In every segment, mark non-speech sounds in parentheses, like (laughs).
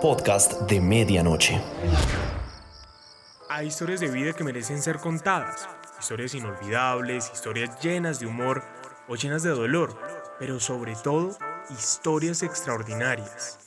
Podcast de medianoche. Hay historias de vida que merecen ser contadas, historias inolvidables, historias llenas de humor o llenas de dolor, pero sobre todo historias extraordinarias.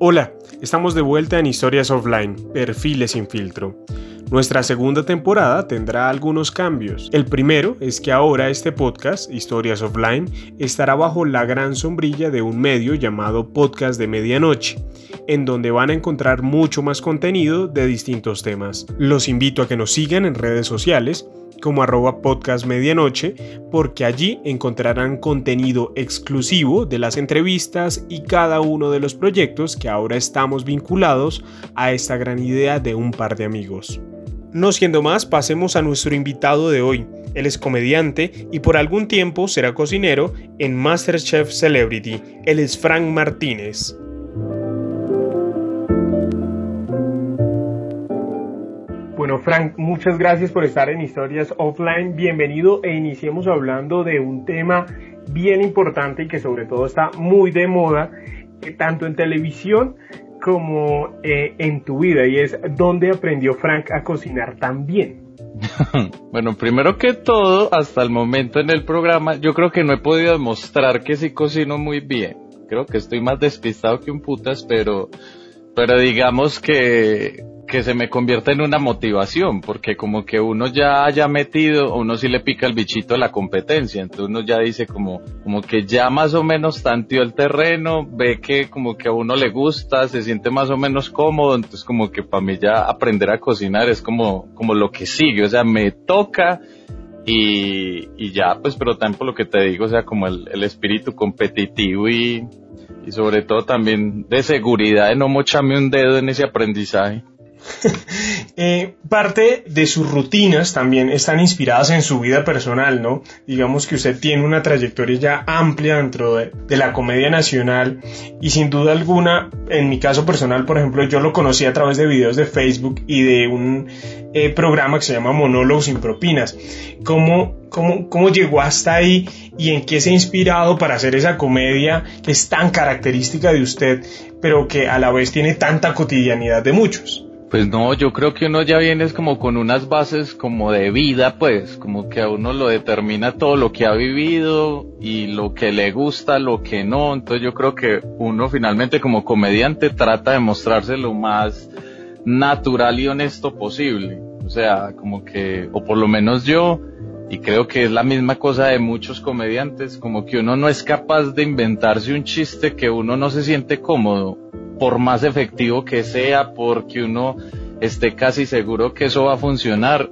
Hola, estamos de vuelta en Historias Offline, Perfiles sin filtro. Nuestra segunda temporada tendrá algunos cambios. El primero es que ahora este podcast, Historias Offline, estará bajo la gran sombrilla de un medio llamado Podcast de Medianoche, en donde van a encontrar mucho más contenido de distintos temas. Los invito a que nos sigan en redes sociales como arroba podcast medianoche, porque allí encontrarán contenido exclusivo de las entrevistas y cada uno de los proyectos que ahora estamos vinculados a esta gran idea de un par de amigos. No siendo más, pasemos a nuestro invitado de hoy. Él es comediante y por algún tiempo será cocinero en MasterChef Celebrity. Él es Frank Martínez. Bueno, Frank, muchas gracias por estar en Historias Offline. Bienvenido e iniciemos hablando de un tema bien importante y que sobre todo está muy de moda, eh, tanto en televisión como eh, en tu vida, y es dónde aprendió Frank a cocinar tan bien. (laughs) bueno, primero que todo, hasta el momento en el programa, yo creo que no he podido demostrar que sí cocino muy bien. Creo que estoy más despistado que un putas, pero, pero digamos que que se me convierta en una motivación, porque como que uno ya haya metido, uno sí le pica el bichito a la competencia, entonces uno ya dice como, como que ya más o menos tanteó el terreno, ve que como que a uno le gusta, se siente más o menos cómodo, entonces como que para mí ya aprender a cocinar es como, como lo que sigue, o sea, me toca y, y ya, pues, pero también por lo que te digo, o sea, como el, el espíritu competitivo y, y sobre todo también de seguridad de no mocharme un dedo en ese aprendizaje. (laughs) Eh, parte de sus rutinas también están inspiradas en su vida personal, ¿no? Digamos que usted tiene una trayectoria ya amplia dentro de, la comedia nacional y sin duda alguna, en mi caso personal, por ejemplo, yo lo conocí a través de videos de Facebook y de un eh, programa que se llama Monólogos sin propinas. ¿Cómo, cómo, ¿Cómo llegó hasta ahí y en qué se ha inspirado para hacer esa comedia que es tan característica de usted, pero que a la vez tiene tanta cotidianidad de muchos? Pues no, yo creo que uno ya viene como con unas bases como de vida, pues, como que a uno lo determina todo lo que ha vivido y lo que le gusta, lo que no. Entonces yo creo que uno finalmente como comediante trata de mostrarse lo más natural y honesto posible. O sea, como que, o por lo menos yo, y creo que es la misma cosa de muchos comediantes, como que uno no es capaz de inventarse un chiste que uno no se siente cómodo por más efectivo que sea, porque uno esté casi seguro que eso va a funcionar,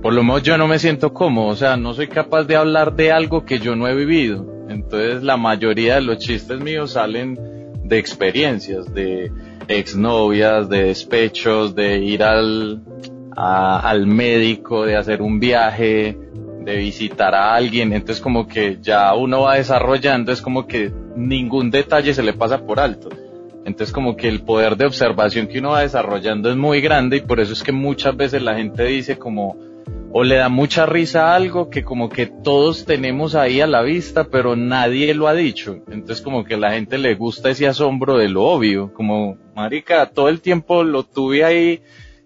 por lo menos yo no me siento cómodo, o sea, no soy capaz de hablar de algo que yo no he vivido. Entonces la mayoría de los chistes míos salen de experiencias, de exnovias, de despechos, de ir al, al médico, de hacer un viaje, de visitar a alguien. Entonces como que ya uno va desarrollando, es como que ningún detalle se le pasa por alto. Entonces como que el poder de observación que uno va desarrollando es muy grande y por eso es que muchas veces la gente dice como o le da mucha risa a algo que como que todos tenemos ahí a la vista pero nadie lo ha dicho. Entonces como que a la gente le gusta ese asombro de lo obvio, como marica, todo el tiempo lo tuve ahí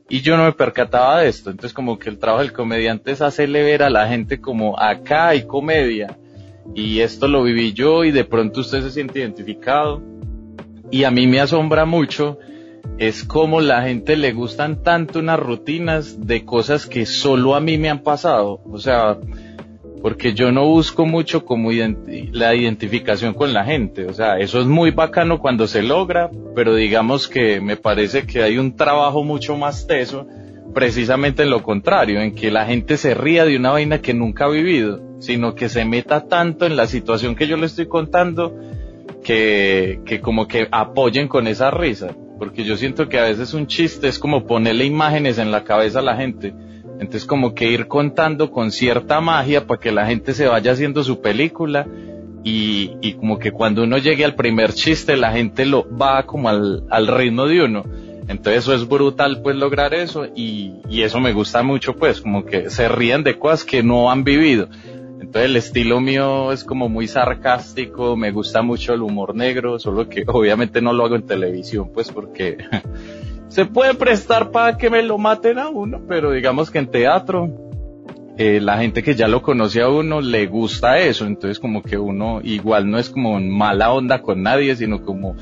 y yo no me percataba de esto. Entonces como que el trabajo del comediante es hacerle ver a la gente como acá hay comedia y esto lo viví yo y de pronto usted se siente identificado y a mí me asombra mucho es como la gente le gustan tanto unas rutinas de cosas que solo a mí me han pasado. O sea, porque yo no busco mucho como la identificación con la gente. O sea, eso es muy bacano cuando se logra, pero digamos que me parece que hay un trabajo mucho más teso precisamente en lo contrario, en que la gente se ría de una vaina que nunca ha vivido, sino que se meta tanto en la situación que yo le estoy contando que, que como que apoyen con esa risa. Porque yo siento que a veces un chiste es como ponerle imágenes en la cabeza a la gente. Entonces como que ir contando con cierta magia para que la gente se vaya haciendo su película y, y, como que cuando uno llegue al primer chiste la gente lo va como al, al ritmo de uno. Entonces eso es brutal pues lograr eso y, y, eso me gusta mucho pues como que se ríen de cosas que no han vivido. Entonces el estilo mío es como muy sarcástico, me gusta mucho el humor negro, solo que (laughs) obviamente no lo hago en televisión pues porque (laughs) se puede prestar para que me lo maten a uno, pero digamos que en teatro eh, la gente que ya lo conoce a uno le gusta eso, entonces como que uno igual no es como mala onda con nadie, sino como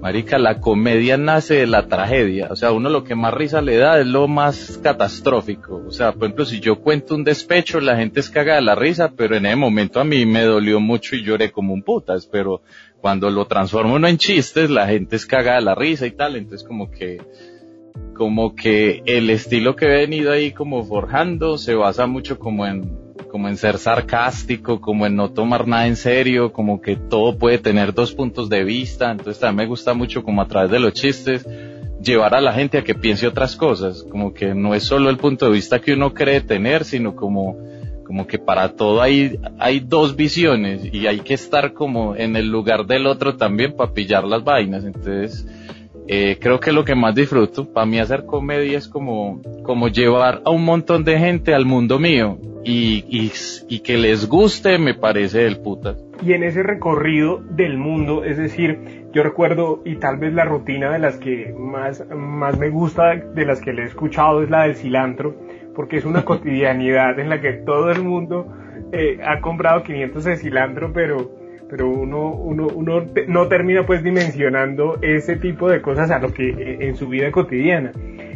Marica, la comedia nace de la tragedia. O sea, uno lo que más risa le da es lo más catastrófico. O sea, por ejemplo, si yo cuento un despecho, la gente es caga de la risa, pero en ese momento a mí me dolió mucho y lloré como un putas. Pero cuando lo transformo uno en chistes, la gente es caga de la risa y tal. Entonces como que, como que el estilo que he venido ahí como forjando se basa mucho como en como en ser sarcástico, como en no tomar nada en serio, como que todo puede tener dos puntos de vista, entonces también me gusta mucho como a través de los chistes llevar a la gente a que piense otras cosas, como que no es solo el punto de vista que uno cree tener, sino como como que para todo hay, hay dos visiones y hay que estar como en el lugar del otro también para pillar las vainas. Entonces, eh, creo que lo que más disfruto, para mí hacer comedia es como, como llevar a un montón de gente al mundo mío y, y, y que les guste me parece el puta. Y en ese recorrido del mundo, es decir, yo recuerdo y tal vez la rutina de las que más, más me gusta, de las que le he escuchado es la del cilantro, porque es una (laughs) cotidianidad en la que todo el mundo eh, ha comprado 500 de cilantro, pero pero uno, uno, uno no termina pues dimensionando ese tipo de cosas a lo que eh, en su vida cotidiana.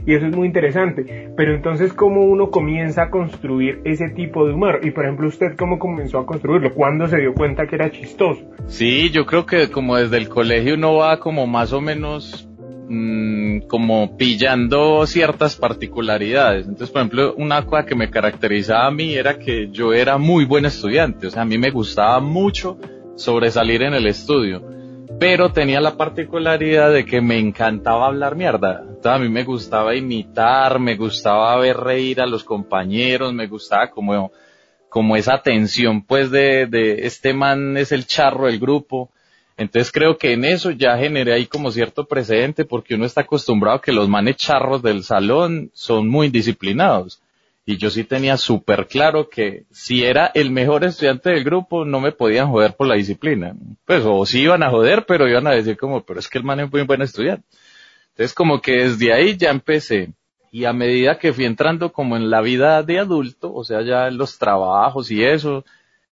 Y eso es muy interesante. Pero entonces, ¿cómo uno comienza a construir ese tipo de humor? Y por ejemplo, ¿usted cómo comenzó a construirlo? ¿Cuándo se dio cuenta que era chistoso? Sí, yo creo que como desde el colegio uno va como más o menos mmm, como pillando ciertas particularidades. Entonces, por ejemplo, una cosa que me caracterizaba a mí era que yo era muy buen estudiante. O sea, a mí me gustaba mucho sobresalir en el estudio. Pero tenía la particularidad de que me encantaba hablar mierda. Entonces a mí me gustaba imitar, me gustaba ver reír a los compañeros, me gustaba como, como esa tensión pues de, de este man es el charro del grupo. Entonces creo que en eso ya generé ahí como cierto precedente porque uno está acostumbrado a que los manes charros del salón son muy disciplinados y yo sí tenía súper claro que si era el mejor estudiante del grupo no me podían joder por la disciplina. Pues o sí iban a joder, pero iban a decir como, pero es que el man es muy buen estudiante. Entonces como que desde ahí ya empecé y a medida que fui entrando como en la vida de adulto, o sea, ya en los trabajos y eso,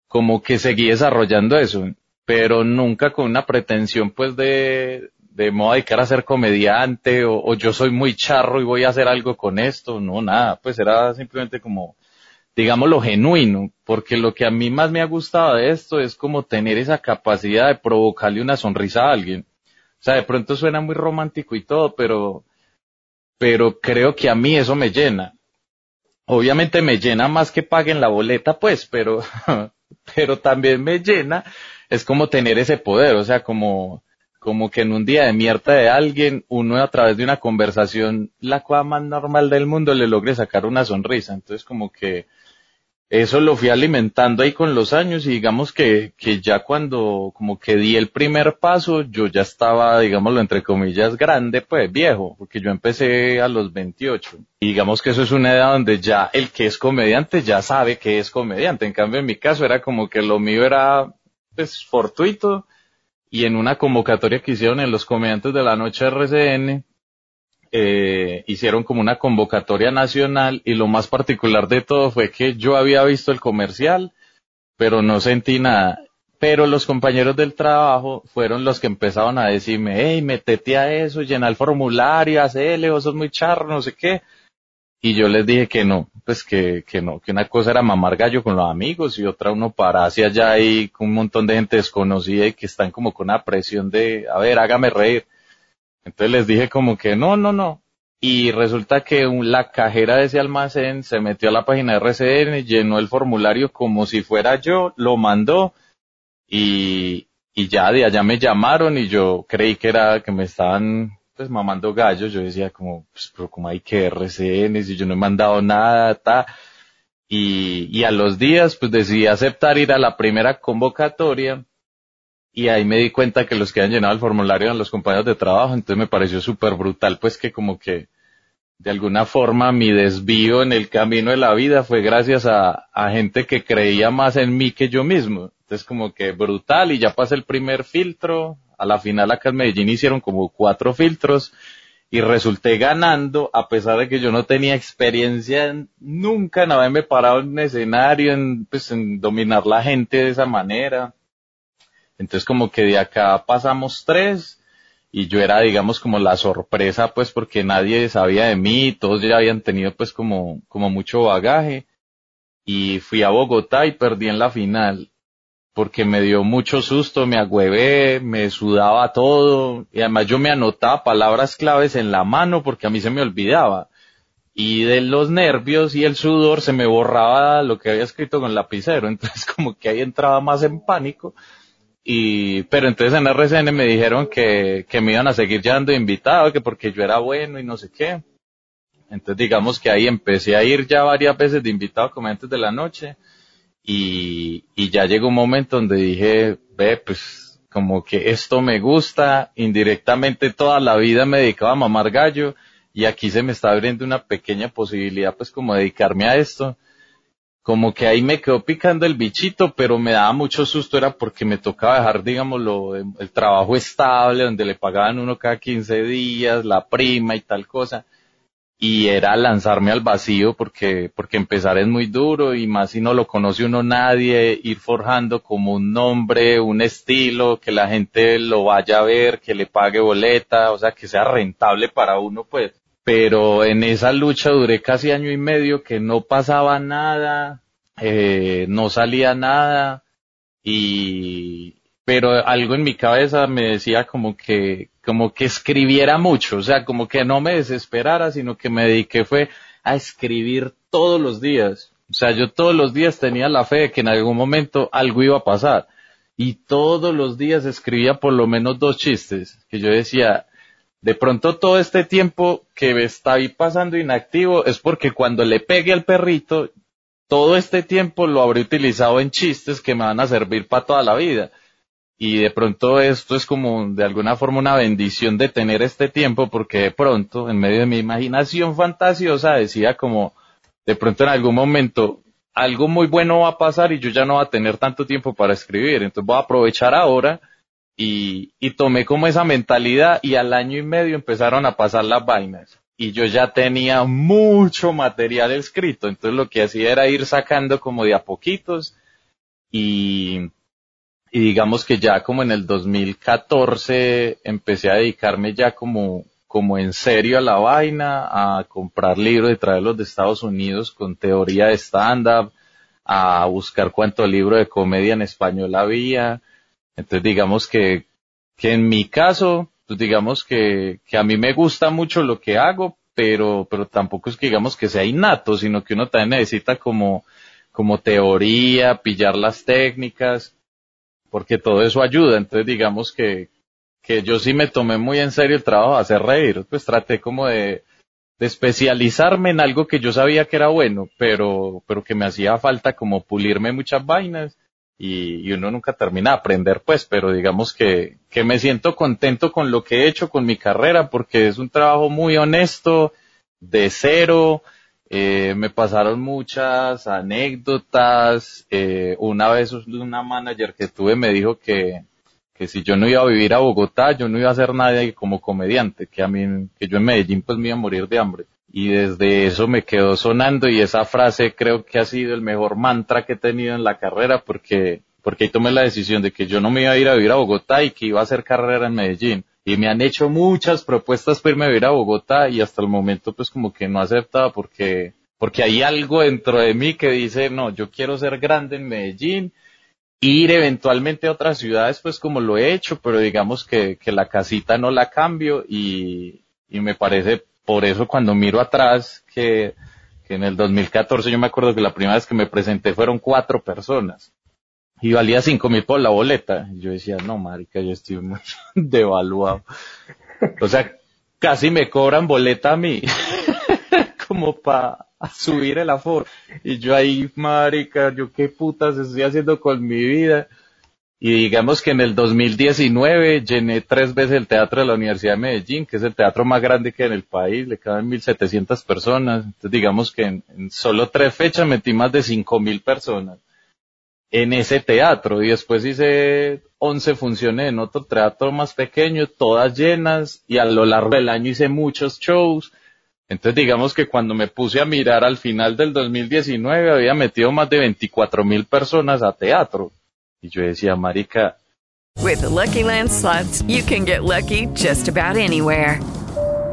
como que seguí desarrollando eso, pero nunca con una pretensión pues de, de modo dedicar a ser comediante o, yo soy muy charro y voy a hacer algo con esto, no, nada, pues era simplemente como, digamos, lo genuino, porque lo que a mí más me ha gustado de esto es como tener esa capacidad de provocarle una sonrisa a alguien. O sea, de pronto suena muy romántico y todo, pero, pero creo que a mí eso me llena. Obviamente me llena más que paguen la boleta, pues, pero, (laughs) pero también me llena, es como tener ese poder, o sea, como, como que en un día de mierda de alguien, uno a través de una conversación, la cosa más normal del mundo, le logre sacar una sonrisa. Entonces como que eso lo fui alimentando ahí con los años y digamos que, que ya cuando como que di el primer paso, yo ya estaba, digámoslo entre comillas, grande, pues viejo, porque yo empecé a los 28. Y digamos que eso es una edad donde ya el que es comediante ya sabe que es comediante. En cambio en mi caso era como que lo mío era pues fortuito y en una convocatoria que hicieron en los comediantes de la noche RCN, eh, hicieron como una convocatoria nacional y lo más particular de todo fue que yo había visto el comercial, pero no sentí nada. Pero los compañeros del trabajo fueron los que empezaron a decirme, hey, metete a eso, llena el formulario, hacele, vos sos muy charro, no sé qué. Y yo les dije que no, pues que, que no, que una cosa era mamar gallo con los amigos y otra uno para hacia allá ahí con un montón de gente desconocida y que están como con una presión de, a ver, hágame reír. Entonces les dije como que no, no, no. y resulta que la cajera de ese almacén se metió a la página de RCN, llenó el formulario como si fuera yo, lo mandó y, y ya de allá me llamaron y yo creí que era que me estaban pues mamando gallos, yo decía como, pues, pero como hay que RCN si yo no he mandado nada, ta. Y, y a los días pues decidí aceptar ir a la primera convocatoria y ahí me di cuenta que los que han llenado el formulario eran los compañeros de trabajo, entonces me pareció súper brutal, pues que como que de alguna forma mi desvío en el camino de la vida fue gracias a, a gente que creía más en mí que yo mismo. Entonces como que brutal y ya pasé el primer filtro, a la final acá en Medellín hicieron como cuatro filtros y resulté ganando a pesar de que yo no tenía experiencia en, nunca en haberme parado en escenario, en, pues, en dominar la gente de esa manera. Entonces como que de acá pasamos tres y yo era digamos como la sorpresa pues porque nadie sabía de mí, todos ya habían tenido pues como, como mucho bagaje y fui a Bogotá y perdí en la final porque me dio mucho susto, me agüevé, me sudaba todo y además yo me anotaba palabras claves en la mano porque a mí se me olvidaba. Y de los nervios y el sudor se me borraba lo que había escrito con lapicero, (laughs) entonces como que ahí entraba más en pánico. Y, pero entonces en RCN me dijeron que, que me iban a seguir llevando invitado, que porque yo era bueno y no sé qué. Entonces digamos que ahí empecé a ir ya varias veces de invitado como antes de la noche y, y ya llegó un momento donde dije, ve, pues como que esto me gusta, indirectamente toda la vida me dedicaba a mamar gallo y aquí se me está abriendo una pequeña posibilidad pues como dedicarme a esto como que ahí me quedó picando el bichito, pero me daba mucho susto, era porque me tocaba dejar, digámoslo, el trabajo estable, donde le pagaban uno cada 15 días, la prima y tal cosa, y era lanzarme al vacío porque, porque empezar es muy duro y más si no lo conoce uno nadie, ir forjando como un nombre, un estilo, que la gente lo vaya a ver, que le pague boleta, o sea, que sea rentable para uno, pues. Pero en esa lucha duré casi año y medio que no pasaba nada, eh, no salía nada y pero algo en mi cabeza me decía como que como que escribiera mucho, o sea, como que no me desesperara, sino que me dediqué fue a escribir todos los días. O sea, yo todos los días tenía la fe de que en algún momento algo iba a pasar. Y todos los días escribía por lo menos dos chistes, que yo decía, de pronto todo este tiempo que está ahí pasando inactivo es porque cuando le pegue al perrito, todo este tiempo lo habré utilizado en chistes que me van a servir para toda la vida. Y de pronto esto es como de alguna forma una bendición de tener este tiempo porque de pronto en medio de mi imaginación fantasiosa decía como de pronto en algún momento algo muy bueno va a pasar y yo ya no voy a tener tanto tiempo para escribir. Entonces voy a aprovechar ahora y tomé como esa mentalidad y al año y medio empezaron a pasar las vainas y yo ya tenía mucho material escrito, entonces lo que hacía era ir sacando como de a poquitos y, y digamos que ya como en el 2014 empecé a dedicarme ya como, como en serio a la vaina, a comprar libros y traerlos de Estados Unidos con teoría de stand-up, a buscar cuánto libro de comedia en español había, entonces digamos que, que en mi caso, pues digamos que, que a mí me gusta mucho lo que hago, pero, pero tampoco es que digamos que sea innato, sino que uno también necesita como, como teoría, pillar las técnicas, porque todo eso ayuda. Entonces digamos que, que yo sí me tomé muy en serio el trabajo de hacer reír, pues traté como de, especializarme en algo que yo sabía que era bueno, pero, pero que me hacía falta como pulirme muchas vainas y, uno nunca termina de aprender, pues, pero digamos que, que me siento contento con lo que he hecho con mi carrera porque es un trabajo muy honesto, de cero, eh, me pasaron muchas anécdotas, eh, una vez una manager que tuve me dijo que, que si yo no iba a vivir a Bogotá, yo no iba a hacer nada como comediante, que a mí, que yo en Medellín pues me iba a morir de hambre y desde eso me quedó sonando y esa frase creo que ha sido el mejor mantra que he tenido en la carrera porque porque ahí tomé la decisión de que yo no me iba a ir a vivir a Bogotá y que iba a hacer carrera en Medellín. Y me han hecho muchas propuestas para irme a vivir a Bogotá y hasta el momento pues como que no aceptaba porque, porque hay algo dentro de mí que dice, no, yo quiero ser grande en Medellín, ir eventualmente a otras ciudades pues como lo he hecho, pero digamos que, que la casita no la cambio y, y me parece por eso cuando miro atrás que, que en el 2014 yo me acuerdo que la primera vez que me presenté fueron cuatro personas y valía cinco mil por la boleta. Y yo decía, no, marica, yo estoy muy (laughs) devaluado. O sea, casi me cobran boleta a mí, (laughs) como para subir el aforo. Y yo ahí, marica, yo qué putas estoy haciendo con mi vida. Y digamos que en el 2019 llené tres veces el teatro de la Universidad de Medellín, que es el teatro más grande que hay en el país, le caben 1.700 personas. Entonces digamos que en, en solo tres fechas metí más de 5.000 personas en ese teatro y después hice 11 funciones en otro teatro más pequeño, todas llenas y a lo largo del año hice muchos shows. Entonces digamos que cuando me puse a mirar al final del 2019 había metido más de 24 mil personas a teatro. Y yo decía, marica. With Lucky Land slots, you can get lucky just about anywhere.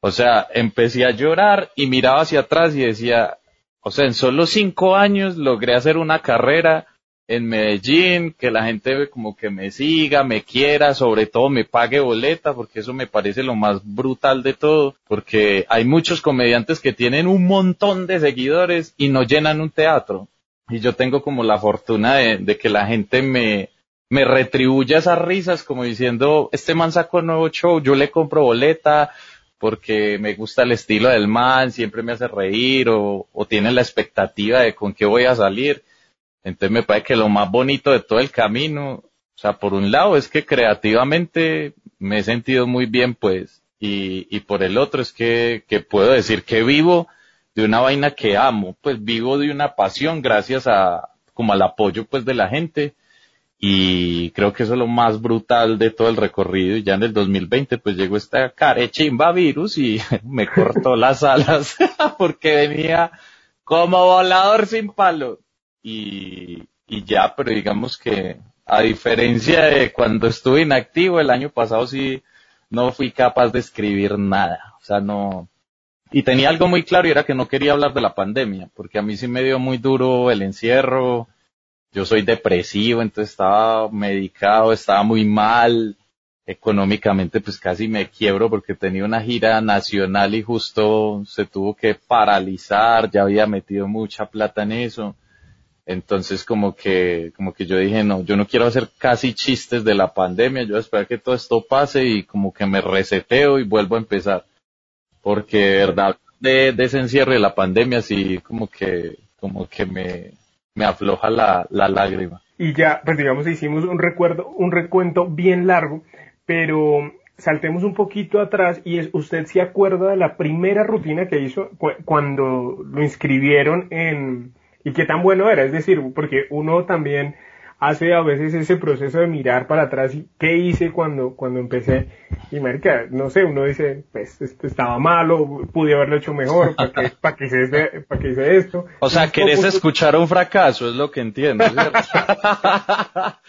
O sea, empecé a llorar y miraba hacia atrás y decía, o sea, en solo cinco años logré hacer una carrera en Medellín, que la gente como que me siga, me quiera, sobre todo me pague boleta, porque eso me parece lo más brutal de todo, porque hay muchos comediantes que tienen un montón de seguidores y no llenan un teatro. Y yo tengo como la fortuna de, de que la gente me, me retribuya esas risas como diciendo, este man sacó un nuevo show, yo le compro boleta, porque me gusta el estilo del man, siempre me hace reír o, o tiene la expectativa de con qué voy a salir. Entonces me parece que lo más bonito de todo el camino, o sea, por un lado es que creativamente me he sentido muy bien, pues, y, y por el otro es que, que puedo decir que vivo de una vaina que amo, pues vivo de una pasión gracias a, como al apoyo, pues, de la gente, y creo que eso es lo más brutal de todo el recorrido, y ya en el 2020, pues, llegó esta carechimba virus y (laughs) me cortó las alas, (laughs) porque venía como volador sin palo. Y, y ya, pero digamos que a diferencia de cuando estuve inactivo el año pasado sí no fui capaz de escribir nada, o sea, no, y tenía algo muy claro y era que no quería hablar de la pandemia, porque a mí sí me dio muy duro el encierro, yo soy depresivo, entonces estaba medicado, estaba muy mal, económicamente pues casi me quiebro porque tenía una gira nacional y justo se tuvo que paralizar, ya había metido mucha plata en eso. Entonces como que, como que yo dije, no, yo no quiero hacer casi chistes de la pandemia, yo espero que todo esto pase y como que me reseteo y vuelvo a empezar. Porque de verdad, de, de ese encierro de la pandemia sí como que, como que me, me afloja la, la lágrima. Y ya, pues digamos, hicimos un recuerdo, un recuento bien largo, pero saltemos un poquito atrás y es, usted se acuerda de la primera rutina que hizo cuando lo inscribieron en, y qué tan bueno era, es decir, porque uno también hace a veces ese proceso de mirar para atrás y qué hice cuando, cuando empecé y marica, no sé, uno dice, pues esto estaba malo, pude haberlo hecho mejor, ¿para qué, (laughs) para qué hice, este, para hice esto? O sea, querés escuchar un fracaso, es lo que entiendo. (laughs) (laughs)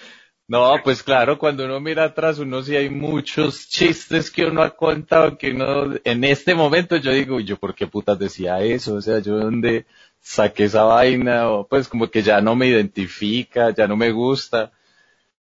No, pues claro, cuando uno mira atrás, uno sí hay muchos chistes que uno ha contado que uno, en este momento yo digo, yo por qué putas decía eso? O sea, yo donde saqué esa vaina, o pues como que ya no me identifica, ya no me gusta.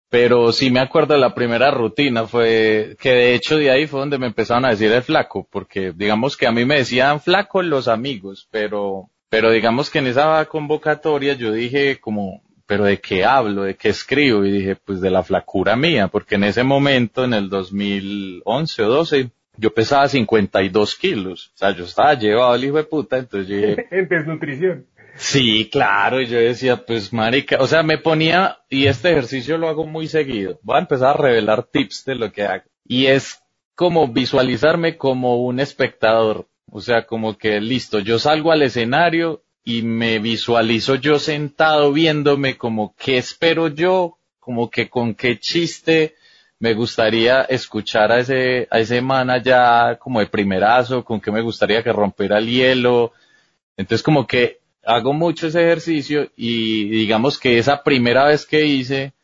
Pero sí me acuerdo de la primera rutina, fue que de hecho de ahí fue donde me empezaron a decir el flaco, porque digamos que a mí me decían flaco los amigos, pero, pero digamos que en esa convocatoria yo dije como, pero de qué hablo, de qué escribo, y dije pues de la flacura mía, porque en ese momento, en el 2011 o 12, yo pesaba 52 kilos. O sea, yo estaba llevado el hijo de puta, entonces yo dije... (laughs) en desnutrición. Sí, claro, yo decía, pues marica, o sea, me ponía, y este ejercicio lo hago muy seguido, voy a empezar a revelar tips de lo que hago, y es como visualizarme como un espectador, o sea, como que listo, yo salgo al escenario y me visualizo yo sentado viéndome como qué espero yo, como que con qué chiste me gustaría escuchar a ese, a ese man allá como de primerazo, con qué me gustaría que rompiera el hielo. Entonces como que hago mucho ese ejercicio y digamos que esa primera vez que hice,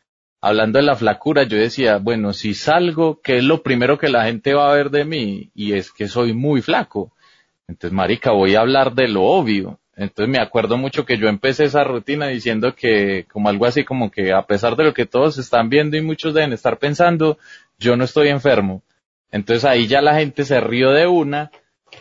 hablando de la flacura, yo decía, bueno, si salgo, ¿qué es lo primero que la gente va a ver de mí? Y es que soy muy flaco. Entonces, marica, voy a hablar de lo obvio. Entonces me acuerdo mucho que yo empecé esa rutina diciendo que como algo así como que a pesar de lo que todos están viendo y muchos deben estar pensando, yo no estoy enfermo. Entonces ahí ya la gente se rió de una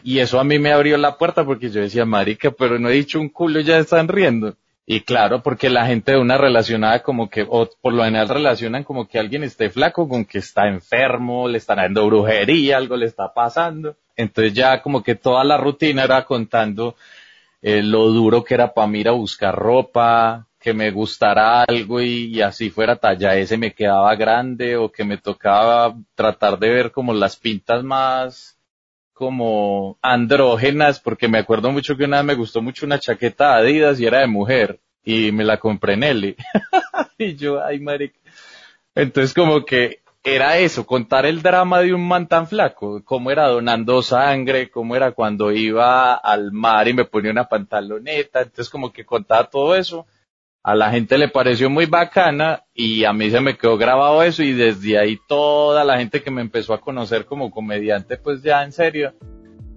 y eso a mí me abrió la puerta porque yo decía, marica, pero no he dicho un culo, ya están riendo. Y claro, porque la gente de una relacionada como que, o por lo general relacionan como que alguien esté flaco con que está enfermo, le están dando brujería, algo le está pasando. Entonces ya como que toda la rutina era contando eh, lo duro que era para mí ir a buscar ropa, que me gustara algo y, así fuera talla ese me quedaba grande o que me tocaba tratar de ver como las pintas más como andrógenas, porque me acuerdo mucho que una vez me gustó mucho una chaqueta Adidas y era de mujer y me la compré en Eli. (laughs) y yo, ay, marica. Entonces como que era eso, contar el drama de un man tan flaco, cómo era donando sangre, cómo era cuando iba al mar y me ponía una pantaloneta, entonces como que contaba todo eso. A la gente le pareció muy bacana y a mí se me quedó grabado eso y desde ahí toda la gente que me empezó a conocer como comediante, pues ya en serio,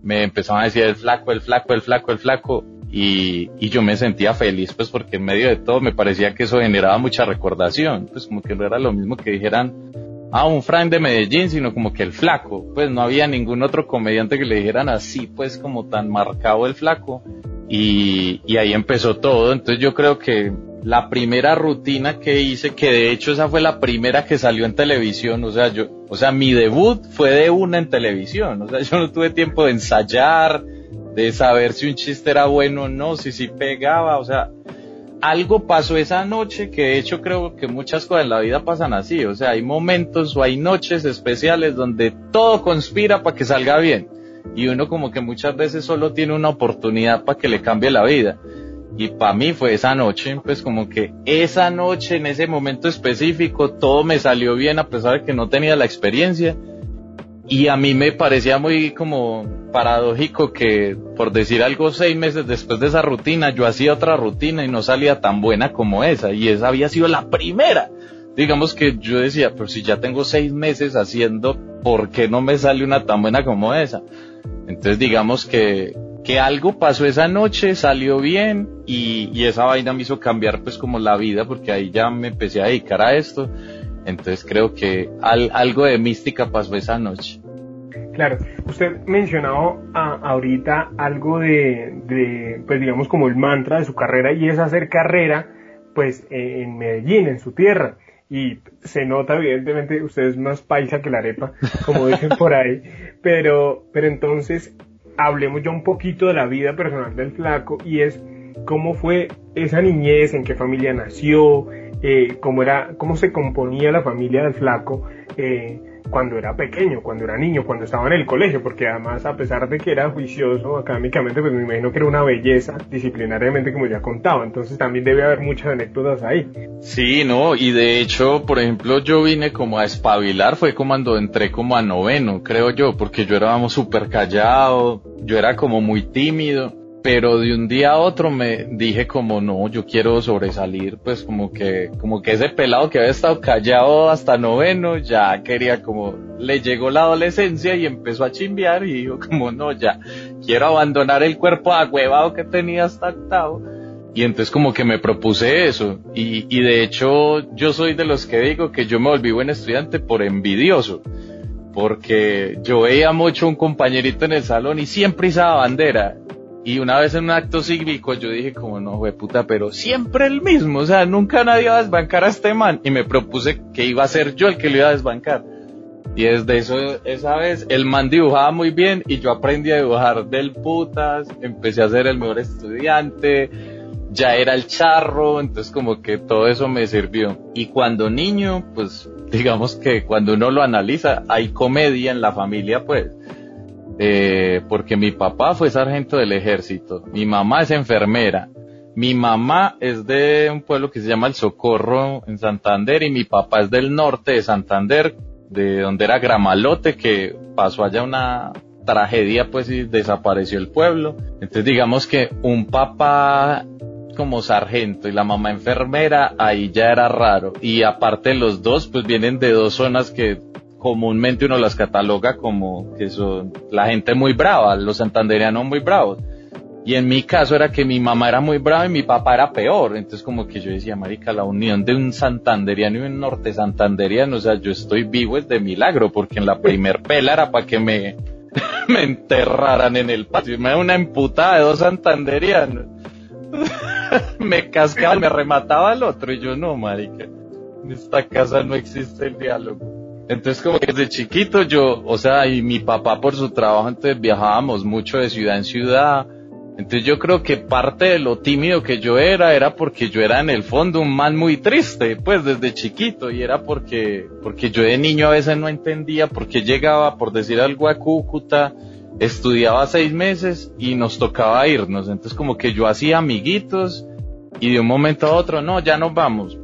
me empezaban a decir el flaco, el flaco, el flaco, el flaco y, y yo me sentía feliz pues porque en medio de todo me parecía que eso generaba mucha recordación, pues como que no era lo mismo que dijeran a un Frank de Medellín, sino como que el flaco. Pues no había ningún otro comediante que le dijeran así, pues como tan marcado el flaco. Y, y ahí empezó todo. Entonces yo creo que la primera rutina que hice, que de hecho esa fue la primera que salió en televisión, o sea, yo, o sea, mi debut fue de una en televisión, o sea, (laughs) yo no tuve tiempo de ensayar, de saber si un chiste era bueno o no, si sí pegaba, o sea, algo pasó esa noche que de hecho creo que muchas cosas en la vida pasan así, o sea, hay momentos o hay noches especiales donde todo conspira para que salga bien. Y uno como que muchas veces solo tiene una oportunidad para que le cambie la vida. Y para mí fue esa noche, pues como que esa noche, en ese momento específico, todo me salió bien a pesar de que no tenía la experiencia y a mí me parecía muy como paradójico que, por decir algo, seis meses después de esa rutina, yo hacía otra rutina y no salía tan buena como esa. Y esa había sido la primera. Digamos que yo decía, pero si ya tengo seis meses haciendo, ¿por qué no me sale una tan buena como esa? Entonces digamos que, que algo pasó esa noche, salió bien y, y esa vaina me hizo cambiar pues como la vida porque ahí ya me empecé a dedicar a esto entonces creo que algo de mística pasó esa noche. Claro, usted mencionado ahorita algo de, pues digamos como el mantra de su carrera y es hacer carrera, pues en Medellín, en su tierra. Y se nota evidentemente, usted es más paisa que la arepa, como dicen por ahí, (laughs) pero, pero entonces hablemos ya un poquito de la vida personal del flaco y es cómo fue esa niñez, en qué familia nació, eh, cómo, era, cómo se componía la familia del flaco eh, cuando era pequeño, cuando era niño, cuando estaba en el colegio, porque además a pesar de que era juicioso académicamente, pues me imagino que era una belleza disciplinariamente como ya contaba, entonces también debe haber muchas anécdotas ahí. Sí, no, y de hecho, por ejemplo, yo vine como a espabilar, fue como cuando entré como a noveno, creo yo, porque yo era súper callado, yo era como muy tímido, pero de un día a otro me dije como no, yo quiero sobresalir, pues como que, como que ese pelado que había estado callado hasta noveno, ya quería como, le llegó la adolescencia y empezó a chimbear y dijo como no, ya, quiero abandonar el cuerpo agüevado que tenía hasta octavo. Y entonces como que me propuse eso. Y, y de hecho yo soy de los que digo que yo me volví buen estudiante por envidioso porque yo veía mucho un compañerito en el salón y siempre izaba bandera y una vez en un acto cívico yo dije como no, fue puta, pero siempre el mismo, o sea, nunca nadie iba a desbancar a este man. Y me propuse que iba a ser yo el que lo iba a desbancar. Y desde eso, esa vez, el man dibujaba muy bien y yo aprendí a dibujar del putas, empecé a ser el mejor estudiante, ya era el charro, entonces como que todo eso me sirvió. Y cuando niño, pues digamos que cuando uno lo analiza, hay comedia en la familia, pues. Eh, porque mi papá fue sargento del ejército, mi mamá es enfermera, mi mamá es de un pueblo que se llama El Socorro en Santander y mi papá es del norte de Santander, de donde era Gramalote, que pasó allá una tragedia pues y desapareció el pueblo. Entonces digamos que un papá como sargento y la mamá enfermera, ahí ya era raro. Y aparte los dos, pues vienen de dos zonas que comúnmente uno las cataloga como que son la gente muy brava, los santanderianos muy bravos. Y en mi caso era que mi mamá era muy brava y mi papá era peor. Entonces como que yo decía, marica, la unión de un santanderiano y un norte santanderiano, o sea, yo estoy vivo es de milagro, porque en la primer (laughs) pela era para que me, (laughs) me enterraran en el patio. Me da una emputada de dos santanderianos. (laughs) me cascaba, me remataba al otro y yo no, marica. En esta casa no existe el diálogo. Entonces como que desde chiquito yo, o sea, y mi papá por su trabajo, entonces viajábamos mucho de ciudad en ciudad. Entonces yo creo que parte de lo tímido que yo era era porque yo era en el fondo un man muy triste, pues desde chiquito, y era porque, porque yo de niño a veces no entendía por qué llegaba, por decir algo, a Cúcuta, estudiaba seis meses y nos tocaba irnos. Entonces como que yo hacía amiguitos y de un momento a otro, no, ya nos vamos.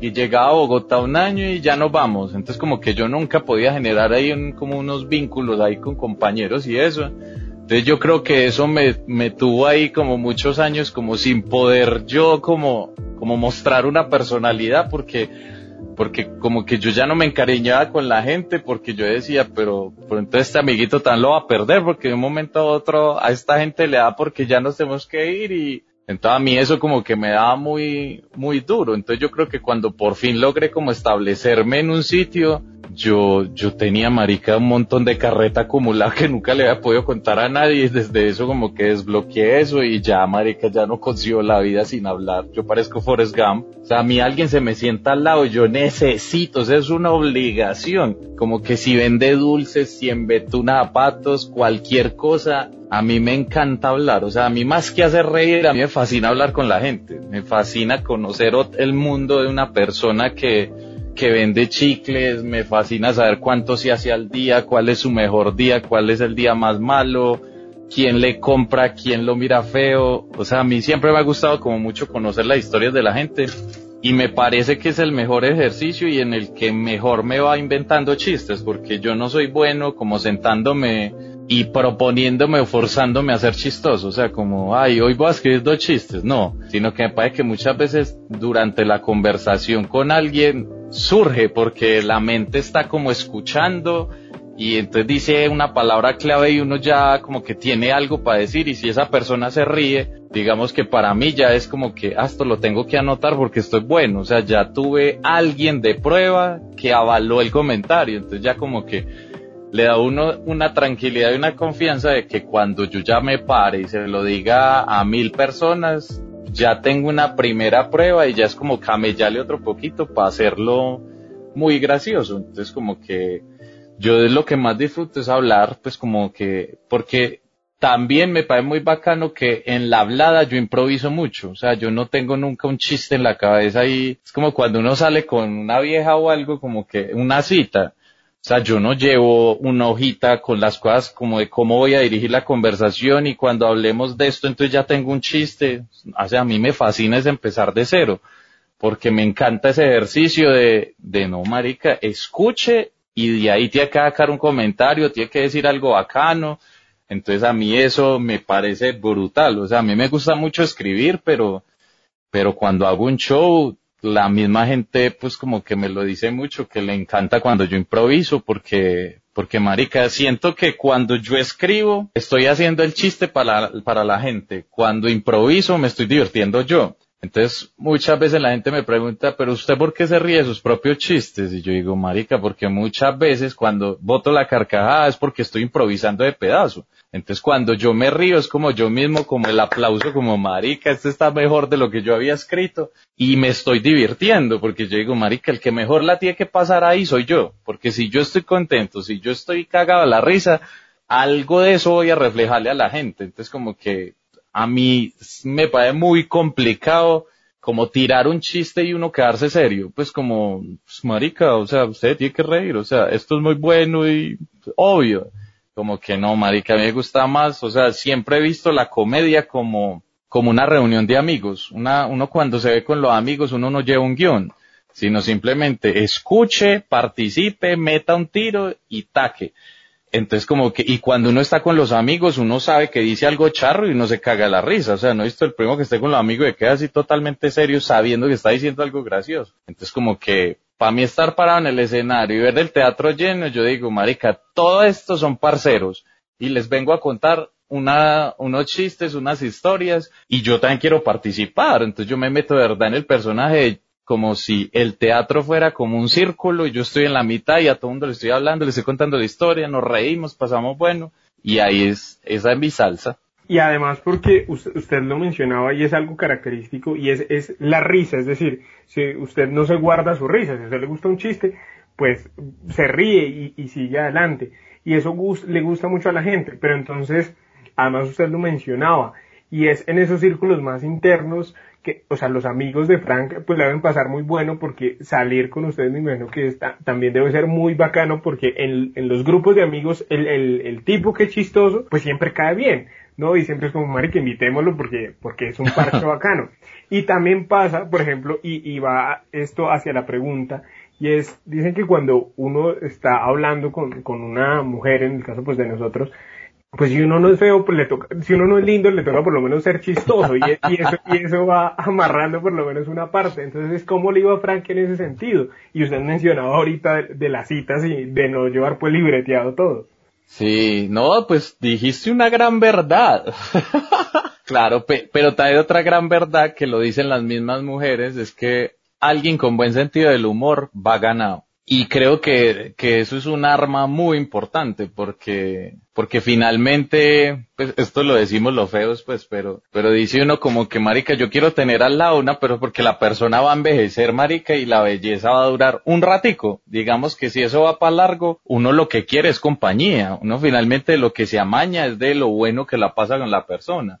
Y llegaba a Bogotá un año y ya nos vamos. Entonces como que yo nunca podía generar ahí como unos vínculos ahí con compañeros y eso. Entonces yo creo que eso me, me tuvo ahí como muchos años como sin poder yo como, como mostrar una personalidad porque porque como que yo ya no me encariñaba con la gente porque yo decía, pero, pero entonces este amiguito tan lo va a perder porque de un momento a otro a esta gente le da porque ya nos tenemos que ir y entonces a mí eso como que me daba muy, muy duro. Entonces yo creo que cuando por fin logré como establecerme en un sitio, yo, yo tenía, marica, un montón de carreta acumulada que nunca le había podido contar a nadie. Y desde eso como que desbloqueé eso y ya, marica, ya no consigo la vida sin hablar. Yo parezco Forrest Gump. O sea, a mí alguien se me sienta al lado, yo necesito, o sea, es una obligación. Como que si vende dulces, si embetuna zapatos, cualquier cosa, a mí me encanta hablar, o sea, a mí más que hacer reír, a mí me fascina hablar con la gente, me fascina conocer el mundo de una persona que, que vende chicles, me fascina saber cuánto se hace al día, cuál es su mejor día, cuál es el día más malo, quién le compra, quién lo mira feo. O sea, a mí siempre me ha gustado como mucho conocer las historias de la gente y me parece que es el mejor ejercicio y en el que mejor me va inventando chistes porque yo no soy bueno como sentándome y proponiéndome o forzándome a ser chistoso, o sea, como, ay, hoy voy a escribir dos chistes, no, sino que me parece que muchas veces durante la conversación con alguien surge porque la mente está como escuchando y entonces dice una palabra clave y uno ya como que tiene algo para decir y si esa persona se ríe, digamos que para mí ya es como que, ah, esto lo tengo que anotar porque estoy bueno, o sea, ya tuve alguien de prueba que avaló el comentario, entonces ya como que le da uno una tranquilidad y una confianza de que cuando yo ya me pare y se lo diga a mil personas, ya tengo una primera prueba y ya es como camellarle otro poquito para hacerlo muy gracioso. Entonces como que yo de lo que más disfruto es hablar, pues como que, porque también me parece muy bacano que en la hablada yo improviso mucho, o sea, yo no tengo nunca un chiste en la cabeza y es como cuando uno sale con una vieja o algo, como que una cita, sea, yo no llevo una hojita con las cosas como de cómo voy a dirigir la conversación y cuando hablemos de esto, entonces ya tengo un chiste. O sea, a mí me fascina es empezar de cero, porque me encanta ese ejercicio de, de no, marica, escuche y de ahí tiene que sacar un comentario, tiene que decir algo bacano. Entonces a mí eso me parece brutal. O sea, a mí me gusta mucho escribir, pero, pero cuando hago un show, la misma gente pues como que me lo dice mucho, que le encanta cuando yo improviso porque, porque marica, siento que cuando yo escribo estoy haciendo el chiste para, para la gente, cuando improviso me estoy divirtiendo yo. Entonces, muchas veces la gente me pregunta, pero usted por qué se ríe de sus propios chistes? Y yo digo, marica, porque muchas veces cuando boto la carcajada es porque estoy improvisando de pedazo. Entonces cuando yo me río es como yo mismo, como el aplauso, como marica, este está mejor de lo que yo había escrito y me estoy divirtiendo porque yo digo, marica, el que mejor la tiene que pasar ahí soy yo, porque si yo estoy contento, si yo estoy cagado a la risa, algo de eso voy a reflejarle a la gente. Entonces como que a mí me parece muy complicado como tirar un chiste y uno quedarse serio, pues como, pues, marica, o sea, usted tiene que reír, o sea, esto es muy bueno y obvio, como que no, marica, a mí me gusta más, o sea, siempre he visto la comedia como, como una reunión de amigos, una, uno cuando se ve con los amigos, uno no lleva un guion, sino simplemente escuche, participe, meta un tiro y taque. Entonces como que, y cuando uno está con los amigos, uno sabe que dice algo charro y uno se caga la risa. O sea, no he visto el primo que esté con los amigos y queda así totalmente serio sabiendo que está diciendo algo gracioso. Entonces como que, para mí estar parado en el escenario y ver el teatro lleno, yo digo, marica, todo esto son parceros y les vengo a contar una, unos chistes, unas historias y yo también quiero participar. Entonces yo me meto de verdad en el personaje como si el teatro fuera como un círculo y yo estoy en la mitad y a todo el mundo le estoy hablando, le estoy contando la historia, nos reímos, pasamos bueno y ahí es, esa es mi salsa. Y además porque usted, lo mencionaba y es algo característico y es, es la risa, es decir, si usted no se guarda su risa, si a usted le gusta un chiste, pues se ríe y, sigue adelante. Y eso le gusta mucho a la gente, pero entonces, además usted lo mencionaba, y es en esos círculos más internos que, o sea, los amigos de Frank pues le deben pasar muy bueno porque salir con ustedes me imagino que está, también debe ser muy bacano porque en, en los grupos de amigos el, el, el, tipo que es chistoso pues siempre cae bien, ¿no? Y siempre es como, Mari, que invitémoslo porque, porque es un parche (laughs) bacano. Y también pasa, por ejemplo, y, y va esto hacia la pregunta, y es, dicen que cuando uno está hablando con, con una mujer, en el caso pues de nosotros, pues si uno no es feo, pues le toca, si uno no es lindo, le toca por lo menos ser chistoso y, eso, y eso va amarrando por lo menos una parte. Entonces, ¿cómo le iba a Frank en ese sentido? Y usted mencionaba ahorita de, las citas y de no llevar pues libreteado todo. Sí, no, pues dijiste una gran verdad. (laughs) claro, pero también otra gran verdad que lo dicen las mismas mujeres es que alguien con buen sentido del humor va ganado. Y creo que, que eso es un arma muy importante porque, porque finalmente, pues esto lo decimos los feos, pues, pero, pero dice uno como que marica, yo quiero tener al lado una, pero porque la persona va a envejecer, marica, y la belleza va a durar un ratico. Digamos que si eso va para largo, uno lo que quiere es compañía. Uno finalmente lo que se amaña es de lo bueno que la pasa con la persona.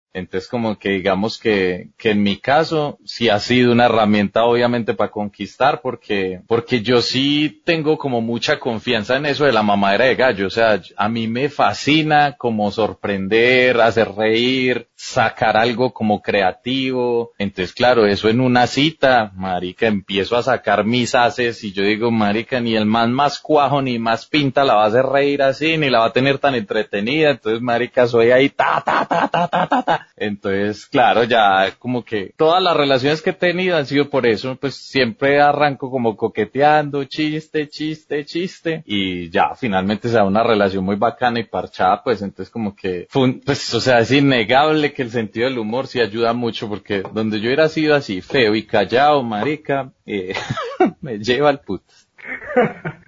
Entonces como que digamos que, que en mi caso sí ha sido una herramienta obviamente para conquistar porque, porque yo sí tengo como mucha confianza en eso de la mamadera de gallo. O sea, a mí me fascina como sorprender, hacer reír, sacar algo como creativo. Entonces claro, eso en una cita, marica, empiezo a sacar mis haces y yo digo, marica, ni el más más cuajo ni más pinta la va a hacer reír así, ni la va a tener tan entretenida. Entonces marica, soy ahí ta ta ta ta ta ta ta entonces, claro, ya como que todas las relaciones que he tenido han sido por eso, pues siempre arranco como coqueteando, chiste, chiste, chiste, y ya finalmente se da una relación muy bacana y parchada, pues entonces como que, pues o sea, es innegable que el sentido del humor sí ayuda mucho, porque donde yo hubiera sido así feo y callado, marica, eh, (laughs) me lleva al puto. (laughs)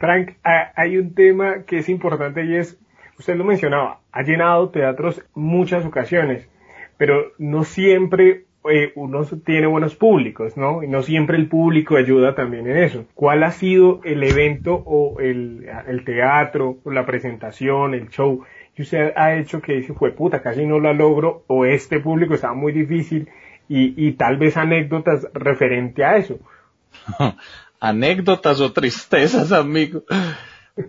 Frank, hay un tema que es importante y es usted lo mencionaba, ha llenado teatros muchas ocasiones, pero no siempre eh, uno tiene buenos públicos, ¿no? Y no siempre el público ayuda también en eso. ¿Cuál ha sido el evento o el, teatro, o la presentación, el show que usted ha hecho que dice, fue puta, casi no lo logro, o este público estaba muy difícil, y, y tal vez anécdotas referente a eso? (laughs) anécdotas o tristezas, amigo.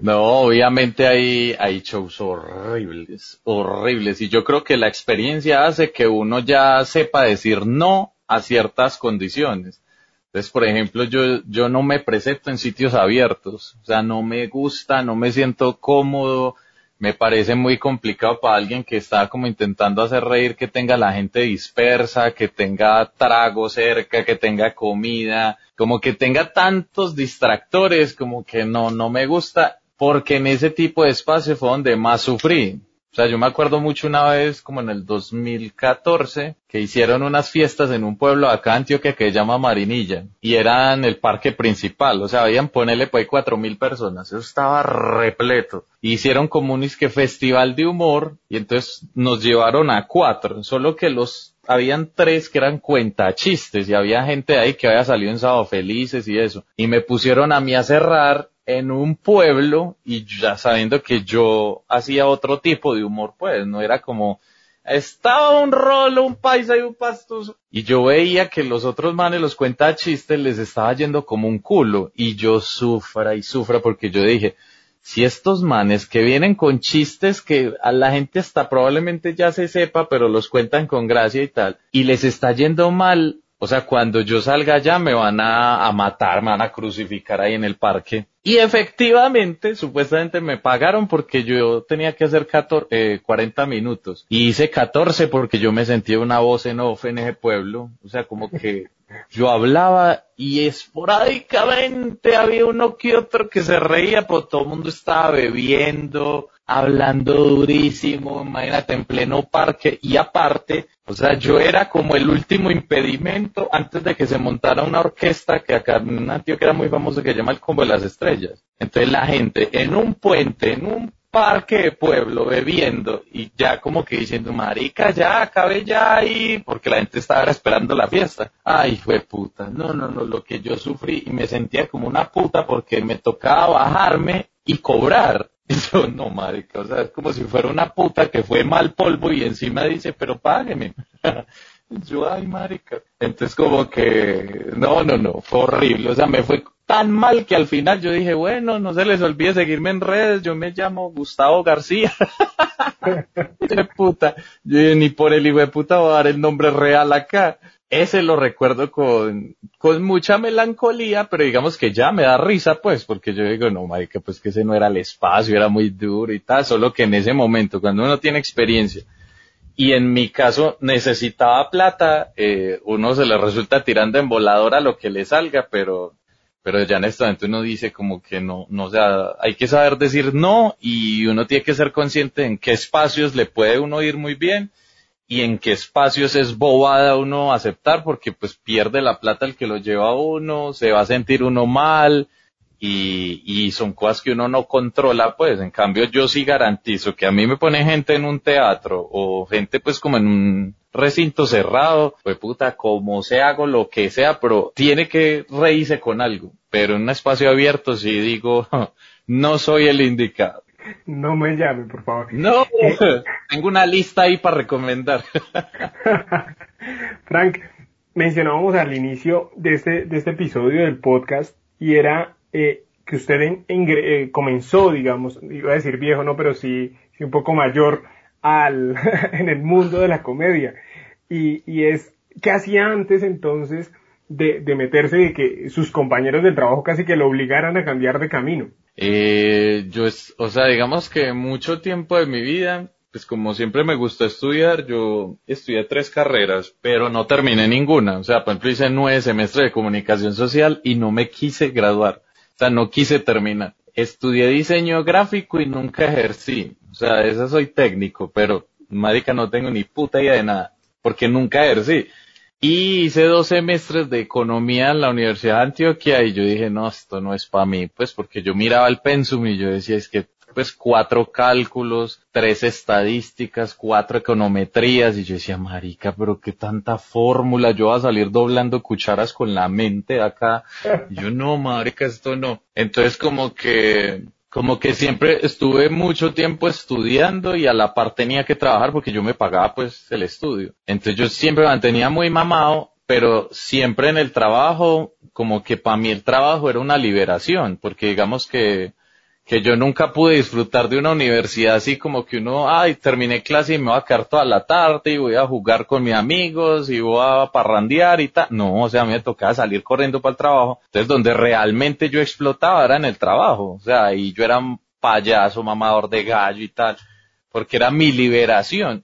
No, obviamente hay, hay shows horribles, horribles. Y yo creo que la experiencia hace que uno ya sepa decir no a ciertas condiciones. Entonces, por ejemplo, yo, yo no me presento en sitios abiertos. O sea, no me gusta, no me siento cómodo. Me parece muy complicado para alguien que está como intentando hacer reír que tenga la gente dispersa, que tenga trago cerca, que tenga comida, como que tenga tantos distractores, como que no, no me gusta porque en ese tipo de espacio fue donde más sufrí. O sea, yo me acuerdo mucho una vez, como en el 2014, que hicieron unas fiestas en un pueblo acá en Antioquia que se llama Marinilla, y era en el parque principal, o sea, habían ponerle pues cuatro mil personas, eso estaba repleto. hicieron como un que festival de humor, y entonces nos llevaron a cuatro, solo que los habían tres que eran cuentachistes y había gente ahí que había salido en sábado felices y eso. Y me pusieron a mí a cerrar en un pueblo y ya sabiendo que yo hacía otro tipo de humor, pues no era como estaba un rolo, un paisa y un pastoso. Y yo veía que los otros manes, los cuenta chistes, les estaba yendo como un culo. Y yo sufra y sufra porque yo dije, si estos manes que vienen con chistes que a la gente hasta probablemente ya se sepa, pero los cuentan con gracia y tal, y les está yendo mal, o sea, cuando yo salga allá me van a, matar, me van a crucificar ahí en el parque. Y efectivamente, supuestamente me pagaron porque yo tenía que hacer 14, 40 eh, minutos. Y hice 14 porque yo me sentía una voz en off en ese pueblo. O sea, como que (laughs) yo hablaba y esporádicamente había uno que otro que se reía, pues todo el mundo estaba bebiendo, hablando durísimo, imagínate, en pleno parque, y aparte, o sea, yo era como el último impedimento antes de que se montara una orquesta que acá en que era muy famoso que se llama el Combo de las Estrellas. Entonces la gente en un puente, en un parque de pueblo bebiendo y ya como que diciendo, marica, ya, acabe ya ahí, porque la gente estaba esperando la fiesta. Ay, fue puta. No, no, no, lo que yo sufrí y me sentía como una puta porque me tocaba bajarme y cobrar. Y yo, no, marica, o sea, es como si fuera una puta que fue mal polvo y encima dice, pero págueme. (laughs) yo, ay, marica. Entonces como que, no, no, no, fue horrible. O sea, me fue tan mal que al final yo dije, bueno, no se les olvide seguirme en redes, yo me llamo Gustavo García. (laughs) de puta. Yo ni por el hijo de puta voy a dar el nombre real acá ese lo recuerdo con, con mucha melancolía, pero digamos que ya me da risa, pues, porque yo digo, no, marica, pues que ese no era el espacio, era muy duro y tal, solo que en ese momento, cuando uno tiene experiencia, y en mi caso necesitaba plata, eh, uno se le resulta tirando en voladora lo que le salga, pero, pero ya en este momento uno dice como que no, no, sea, hay que saber decir no y uno tiene que ser consciente en qué espacios le puede uno ir muy bien y en qué espacios es bobada uno aceptar porque pues pierde la plata el que lo lleva a uno, se va a sentir uno mal y, y son cosas que uno no controla pues. En cambio yo sí garantizo que a mí me pone gente en un teatro o gente pues como en un recinto cerrado, pues puta, como sea hago lo que sea, pero tiene que reírse con algo. Pero en un espacio abierto sí digo, (laughs) no soy el indicado. No me llame, por favor. No, eh, tengo una lista ahí para recomendar. (laughs) Frank, mencionábamos al inicio de este, de este episodio del podcast y era eh, que usted eh, comenzó, digamos, iba a decir viejo, no, pero sí, sí un poco mayor al, (laughs) en el mundo de la comedia. Y, y es, ¿qué hacía antes entonces de, de meterse y que sus compañeros del trabajo casi que lo obligaran a cambiar de camino? Eh, yo, es, o sea, digamos que mucho tiempo de mi vida, pues como siempre me gustó estudiar, yo estudié tres carreras, pero no terminé ninguna. O sea, por ejemplo, hice nueve semestres de comunicación social y no me quise graduar. O sea, no quise terminar. Estudié diseño gráfico y nunca ejercí. O sea, eso soy técnico, pero, marica, no tengo ni puta idea de nada, porque nunca ejercí. Y hice dos semestres de economía en la Universidad de Antioquia y yo dije, no, esto no es para mí, pues porque yo miraba el pensum y yo decía, es que pues cuatro cálculos, tres estadísticas, cuatro econometrías y yo decía, marica, pero qué tanta fórmula, yo voy a salir doblando cucharas con la mente acá. Y yo no, marica, esto no. Entonces como que como que siempre estuve mucho tiempo estudiando y a la par tenía que trabajar porque yo me pagaba pues el estudio. Entonces yo siempre mantenía muy mamado, pero siempre en el trabajo, como que para mí el trabajo era una liberación, porque digamos que, que yo nunca pude disfrutar de una universidad así como que uno, ay, terminé clase y me voy a quedar toda la tarde y voy a jugar con mis amigos y voy a parrandear y tal. No, o sea, a mí me tocaba salir corriendo para el trabajo. Entonces, donde realmente yo explotaba era en el trabajo. O sea, y yo era un payaso, mamador de gallo y tal, porque era mi liberación.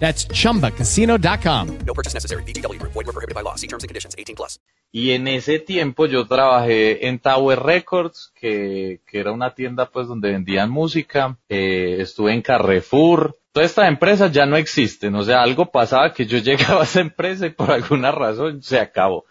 That's chumbacasino.com. No purchase necessary. Group. Void were prohibited by law. See terms and conditions. 18 plus. Y en ese tiempo yo trabajé en Tower Records, que, que era una tienda pues donde vendían música. Eh, estuve en Carrefour. Todas estas empresas ya no existen. O sea, algo pasaba que yo (laughs) llegaba a esa empresa y por alguna razón se acabó.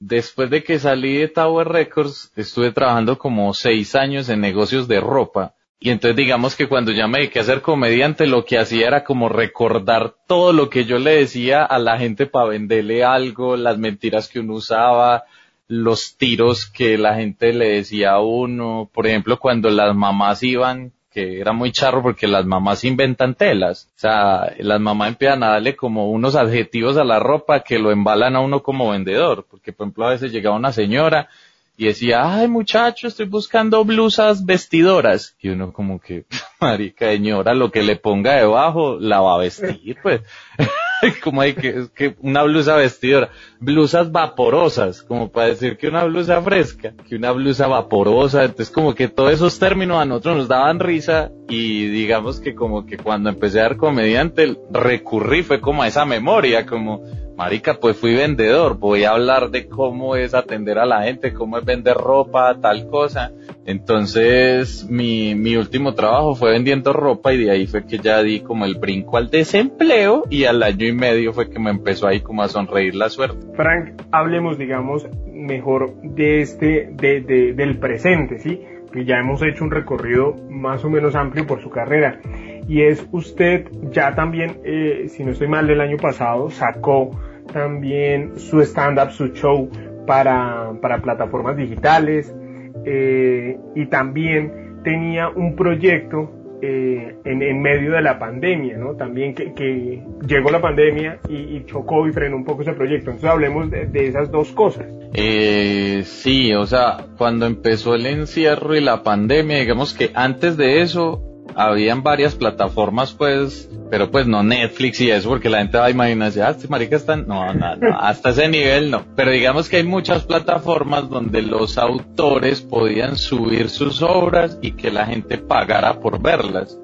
Después de que salí de Tower Records, estuve trabajando como seis años en negocios de ropa. Y entonces digamos que cuando ya me dediqué a ser comediante, lo que hacía era como recordar todo lo que yo le decía a la gente para venderle algo, las mentiras que uno usaba, los tiros que la gente le decía a uno. Por ejemplo, cuando las mamás iban, que era muy charro porque las mamás inventan telas. O sea, las mamás empiezan a darle como unos adjetivos a la ropa que lo embalan a uno como vendedor. Porque, por ejemplo, a veces llegaba una señora y decía, ay muchacho, estoy buscando blusas vestidoras. Y uno como que, (laughs) marica señora, lo que le ponga debajo la va a vestir, pues. (laughs) como hay que, que una blusa vestidora. Blusas vaporosas, como para decir que una blusa fresca, que una blusa vaporosa. Entonces como que todos esos términos a nosotros nos daban risa y digamos que como que cuando empecé a dar comediante recurrí fue como a esa memoria, como marica, pues fui vendedor, voy a hablar de cómo es atender a la gente, cómo es vender ropa, tal cosa. Entonces, mi, mi último trabajo fue vendiendo ropa y de ahí fue que ya di como el brinco al desempleo y al año y medio fue que me empezó ahí como a sonreír la suerte. Frank, hablemos, digamos, mejor de este, de, de- del presente, ¿sí? Que ya hemos hecho un recorrido más o menos amplio por su carrera. Y es usted ya también, eh, si no estoy mal, el año pasado sacó también su stand-up, su show para, para plataformas digitales. eh, y también tenía un proyecto eh, en, en medio de la pandemia, ¿no? También que, que llegó la pandemia y, chocó y frenó un poco ese proyecto. Entonces hablemos de, de esas dos cosas. Eh, sí, o sea, cuando empezó el encierro y la pandemia, digamos que antes de eso habían varias plataformas, pues, pero pues no Netflix y eso, porque la gente va a imaginarse, ah, este marica está, no, no, no, (laughs) hasta ese nivel no. Pero digamos que hay muchas plataformas donde los autores podían subir sus obras y que la gente pagara por verlas.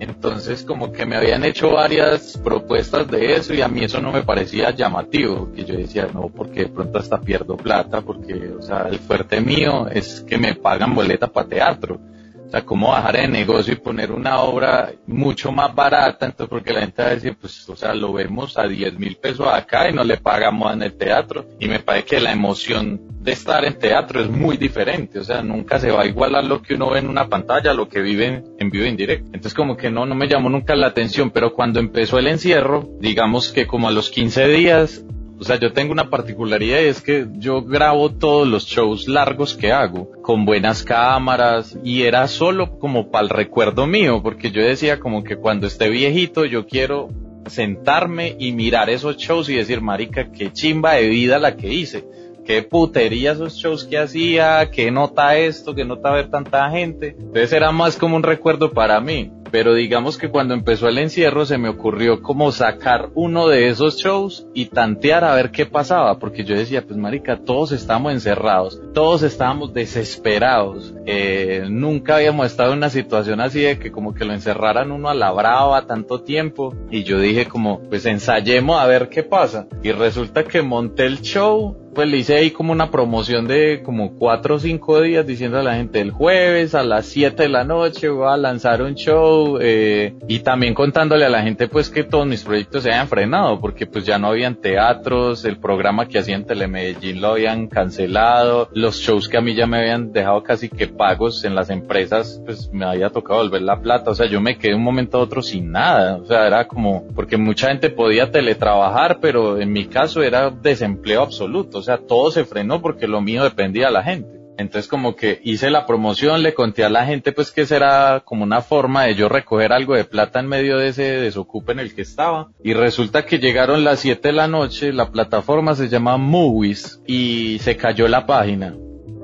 Entonces como que me habían hecho varias propuestas de eso y a mí eso no me parecía llamativo, que yo decía, no, porque de pronto hasta pierdo plata, porque, o sea, el fuerte mío es que me pagan boleta para teatro. O sea, cómo bajar de negocio y poner una obra mucho más barata, entonces porque la gente va a decir, pues, o sea, lo vemos a 10 mil pesos acá y no le pagamos en el teatro. Y me parece que la emoción de estar en teatro es muy diferente, o sea, nunca se va a igualar lo que uno ve en una pantalla lo que vive en, en vivo e indirecto. Entonces como que no, no me llamó nunca la atención, pero cuando empezó el encierro, digamos que como a los 15 días, o sea, yo tengo una particularidad y es que yo grabo todos los shows largos que hago con buenas cámaras y era solo como para el recuerdo mío, porque yo decía como que cuando esté viejito yo quiero sentarme y mirar esos shows y decir, marica, qué chimba de vida la que hice. Qué putería esos shows que hacía, qué nota esto, qué nota ver tanta gente. Entonces era más como un recuerdo para mí. Pero digamos que cuando empezó el encierro se me ocurrió como sacar uno de esos shows y tantear a ver qué pasaba, porque yo decía, pues marica, todos estábamos encerrados, todos estábamos desesperados, eh, nunca habíamos estado en una situación así de que como que lo encerraran uno a la brava tanto tiempo, y yo dije como, pues ensayemos a ver qué pasa, y resulta que monté el show, pues le hice ahí como una promoción de como cuatro o cinco días diciendo a la gente el jueves a las 7 de la noche voy a lanzar un show eh, y también contándole a la gente pues que todos mis proyectos se habían frenado porque pues ya no habían teatros, el programa que hacía en Telemedellín lo habían cancelado, los shows que a mí ya me habían dejado casi que pagos en las empresas pues me había tocado volver la plata, o sea yo me quedé un momento a otro sin nada, o sea era como porque mucha gente podía teletrabajar pero en mi caso era desempleo absoluto, o sea todo se frenó porque lo mío dependía de la gente. Entonces como que hice la promoción, le conté a la gente pues que será como una forma de yo recoger algo de plata en medio de ese desocupe en el que estaba. Y resulta que llegaron las 7 de la noche, la plataforma se llama Movies y se cayó la página.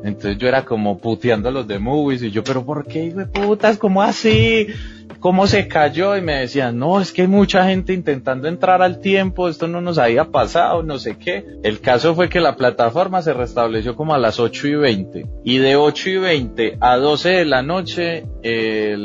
Entonces yo era como puteando a los de Movies y yo, pero ¿por qué, hijo de putas? ¿Cómo así? Cómo se cayó y me decían, no, es que hay mucha gente intentando entrar al tiempo, esto no nos había pasado, no sé qué. El caso fue que la plataforma se restableció como a las 8 y 20 y de 8 y 20 a 12 de la noche eh,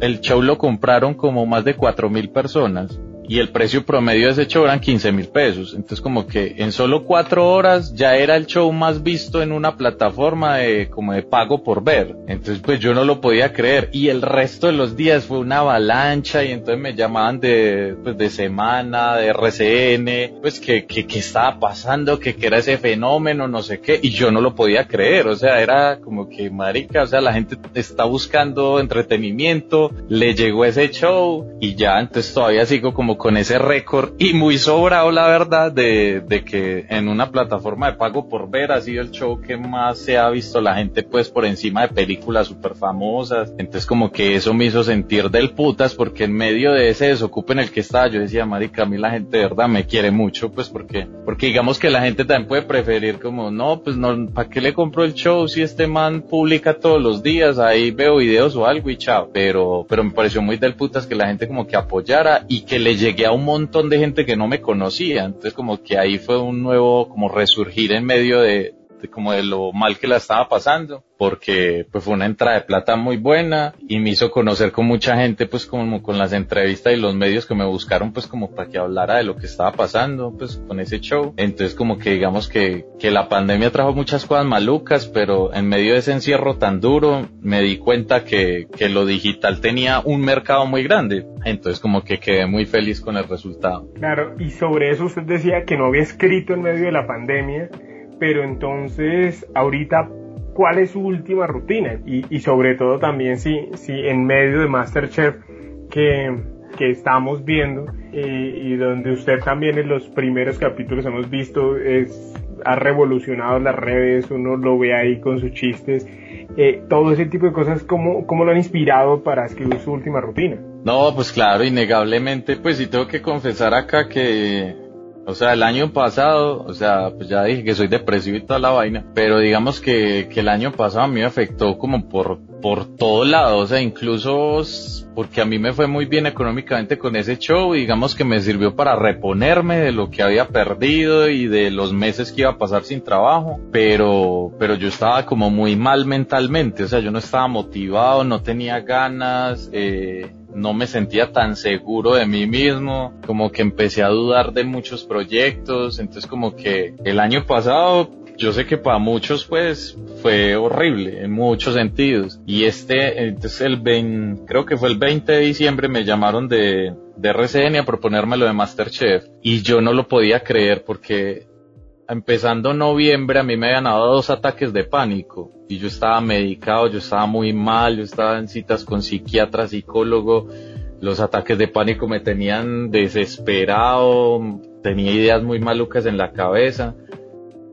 el show lo compraron como más de 4 mil personas y el precio promedio de ese show eran 15 mil pesos. Entonces como que en solo cuatro horas ya era el show más visto en una plataforma de como de pago por ver. Entonces pues yo no lo podía creer y el resto de los días fue una avalancha y entonces me llamaban de, pues, de semana, de RCN, pues que, que, que estaba pasando, que, que era ese fenómeno, no sé qué, y yo no lo podía creer, o sea, era como que marica, o sea, la gente está buscando entretenimiento, le llegó ese show y ya, entonces todavía sigo como con ese récord y muy sobrado la verdad de, de, que en una plataforma de pago por ver ha sido el show que más se ha visto la gente pues por encima de películas súper famosas. Entonces como que eso me hizo sentir del putas porque en medio de ese desocupe en el que estaba yo decía, marica, a mí la gente de verdad me quiere mucho pues porque, porque digamos que la gente también puede preferir como, no, pues no, ¿para qué le compro el show si este man publica todos los días? Ahí veo videos o algo y chao. Pero, pero me pareció muy del putas que la gente como que apoyara y que le llegué a un montón de gente que no me conocía, entonces como que ahí fue un nuevo como resurgir en medio de, como de lo mal que la estaba pasando, porque pues fue una entrada de plata muy buena y me hizo conocer con mucha gente pues como con las entrevistas y los medios que me buscaron pues como para que hablara de lo que estaba pasando pues con ese show. Entonces como que digamos que, que la pandemia trajo muchas cosas malucas, pero en medio de ese encierro tan duro me di cuenta que, que lo digital tenía un mercado muy grande. Entonces como que quedé muy feliz con el resultado. Claro, y sobre eso usted decía que no había escrito en medio de la pandemia pero entonces ahorita cuál es su última rutina y, sobre todo también si, si en medio de Masterchef que, que estamos viendo eh, y donde usted también en los primeros capítulos hemos visto es ha revolucionado las redes, uno lo ve ahí con sus chistes, eh, todo ese tipo de cosas, ¿cómo, ¿cómo lo han inspirado para escribir su última rutina? No, pues claro, innegablemente, pues sí tengo que confesar acá que o sea, el año pasado, o sea, pues ya dije que soy depresivo y toda la vaina, pero digamos que, que el año pasado a mí me afectó como por, por todo lado, o sea, incluso porque a mí me fue muy bien económicamente con ese show, digamos que me sirvió para reponerme de lo que había perdido y de los meses que iba a pasar sin trabajo, pero, pero yo estaba como muy mal mentalmente, o sea, yo no estaba motivado, no tenía ganas, eh, no me sentía tan seguro de mí mismo, como que empecé a dudar de muchos proyectos, entonces como que el año pasado yo sé que para muchos pues fue horrible en muchos sentidos. Y este entonces el 20, creo que fue el 20 de diciembre me llamaron de de RCN a proponerme lo de Masterchef. Y yo no lo podía creer porque empezando noviembre a mí me habían dado dos ataques de pánico. Y yo estaba medicado, yo estaba muy mal, yo estaba en citas con psiquiatra, psicólogo, los ataques de pánico me tenían desesperado, tenía ideas muy malucas en la cabeza.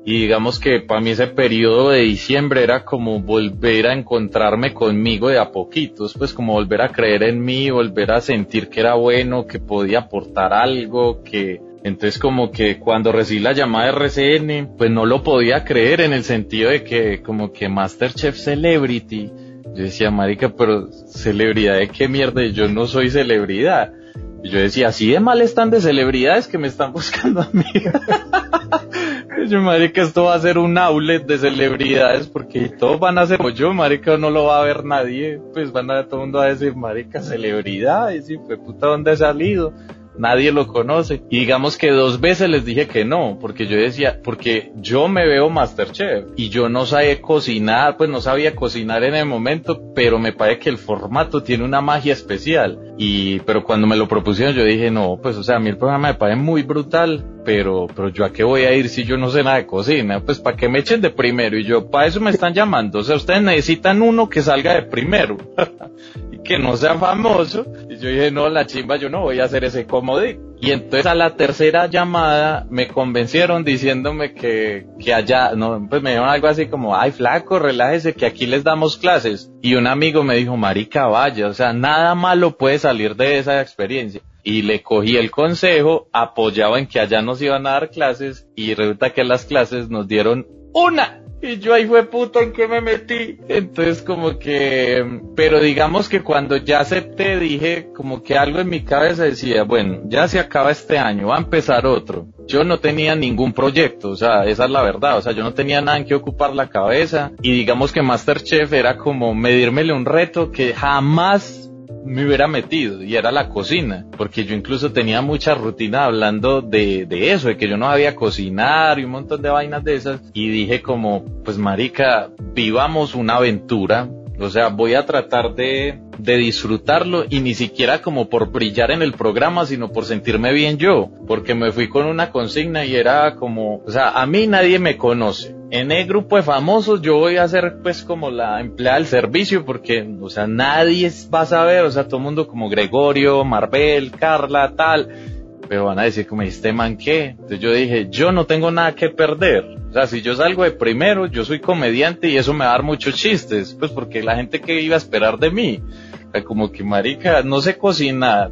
Y digamos que para mí ese periodo de diciembre era como volver a encontrarme conmigo de a poquitos, pues como volver a creer en mí, volver a sentir que era bueno, que podía aportar algo, que entonces como que cuando recibí la llamada de RCN, pues no lo podía creer en el sentido de que como que Masterchef Celebrity, yo decía, marica, pero celebridad de qué mierda, yo no soy celebridad. Y yo decía, así de mal están de celebridades que me están (laughs) buscando a mí. (laughs) yo, marica, esto va a ser un outlet de celebridades porque todos van a ser como yo, marica, no lo va a ver nadie. Pues van a todo el mundo a decir, marica, celebridades, y fue puta, ¿dónde ha salido? Nadie lo conoce. Y digamos que dos veces les dije que no, porque yo decía, porque yo me veo Masterchef y yo no sabía cocinar, pues no sabía cocinar en el momento, pero me parece que el formato tiene una magia especial. Y, pero cuando me lo propusieron yo dije, no, pues o sea, a mí el programa me parece muy brutal, pero, pero yo a qué voy a ir si yo no sé nada de cocina, pues para que me echen de primero y yo, para eso me están llamando, o sea, ustedes necesitan uno que salga de primero (laughs) que no sea famoso. Y yo dije, no, la chimba, yo no voy a hacer ese comodín. Y entonces a la tercera llamada me convencieron diciéndome que, que allá, no, pues me dijeron algo así como, ay flaco, relájese que aquí les damos clases. Y un amigo me dijo, marica, vaya, o sea, nada malo puede salir de esa experiencia y le cogí el consejo, apoyaba en que allá nos iban a dar clases y resulta que las clases nos dieron una. Y yo ahí fue puto en que me metí. Entonces como que, pero digamos que cuando ya acepté dije como que algo en mi cabeza decía, bueno, ya se acaba este año, va a empezar otro. Yo no tenía ningún proyecto, o sea, esa es la verdad, o sea, yo no tenía nada en que ocupar la cabeza y digamos que Masterchef era como medírmele un reto que jamás me hubiera metido y era la cocina, porque yo incluso tenía mucha rutina hablando de, de eso, de que yo no sabía cocinar y un montón de vainas de esas y dije como, pues marica, vivamos una aventura, o sea, voy a tratar de, de disfrutarlo y ni siquiera como por brillar en el programa, sino por sentirme bien yo, porque me fui con una consigna y era como, o sea, a mí nadie me conoce. En el grupo de famosos yo voy a ser pues como la empleada del servicio porque, o sea, nadie va a saber, o sea, todo el mundo como Gregorio, Marbel, Carla, tal, pero van a decir como este man qué. Entonces yo dije, yo no tengo nada que perder. O sea, si yo salgo de primero, yo soy comediante y eso me va a dar muchos chistes, pues porque la gente que iba a esperar de mí, como que marica, no sé cocinar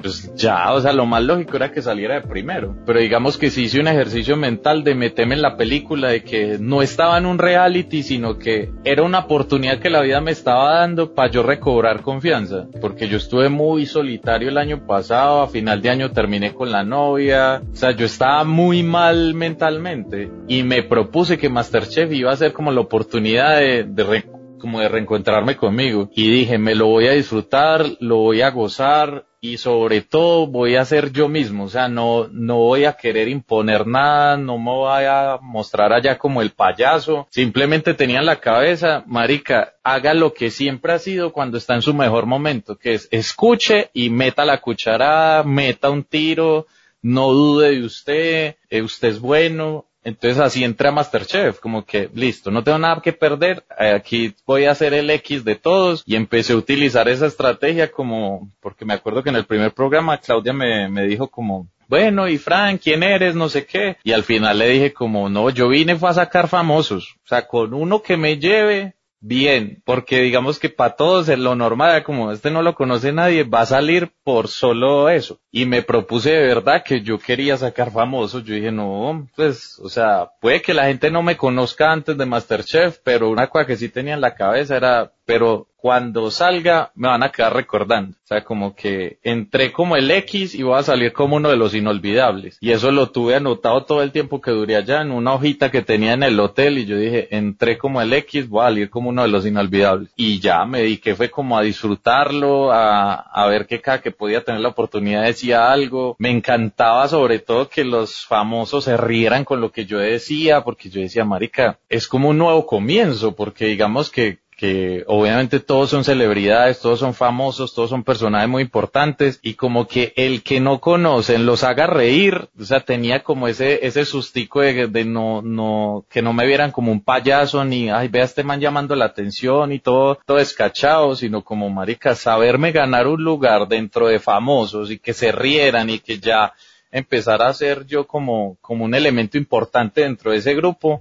pues ya, o sea, lo más lógico era que saliera de primero. Pero digamos que sí hice un ejercicio mental de meterme en la película, de que no estaba en un reality, sino que era una oportunidad que la vida me estaba dando para yo recobrar confianza. Porque yo estuve muy solitario el año pasado, a final de año terminé con la novia, o sea, yo estaba muy mal mentalmente y me propuse que Masterchef iba a ser como la oportunidad de, de como de reencontrarme conmigo y dije me lo voy a disfrutar, lo voy a gozar y sobre todo voy a ser yo mismo, o sea, no, no voy a querer imponer nada, no me voy a mostrar allá como el payaso, simplemente tenía en la cabeza, marica, haga lo que siempre ha sido cuando está en su mejor momento, que es escuche y meta la cucharada, meta un tiro, no dude de usted, eh, usted es bueno, entonces así entré a Masterchef, como que listo, no tengo nada que perder, eh, aquí voy a hacer el X de todos y empecé a utilizar esa estrategia como, porque me acuerdo que en el primer programa Claudia me, me dijo como, bueno, y Frank, ¿quién eres? No sé qué. Y al final le dije como, no, yo vine fue a sacar famosos. O sea, con uno que me lleve, bien, porque digamos que para todos es lo normal, como este no lo conoce nadie, va a salir por solo eso. Y me propuse de verdad que yo quería sacar famosos. Yo dije, no, pues, o sea, puede que la gente no me conozca antes de Masterchef, pero una cosa que sí tenía en la cabeza era, pero cuando salga me van a quedar recordando. O sea, como que entré como el X y voy a salir como uno de los inolvidables. Y eso lo tuve anotado todo el tiempo que duré allá en una hojita que tenía en el hotel y yo dije, entré como el X, voy a salir como uno de los inolvidables. Y ya me dediqué fue como a disfrutarlo, a, a ver que cada que podía tener la oportunidad decía algo. Me encantaba sobre todo que los famosos se rieran con lo que yo decía, porque yo decía, marica, es como un nuevo comienzo, porque digamos que que obviamente todos son celebridades, todos son famosos, todos son personajes muy importantes y como que el que no conocen los haga reír, o sea, tenía como ese, ese sustico de, de no, no, que no me vieran como un payaso ni, ay, vea este man llamando la atención y todo, todo escachado, sino como marica, saberme ganar un lugar dentro de famosos y que se rieran y que ya empezara a ser yo como, como un elemento importante dentro de ese grupo,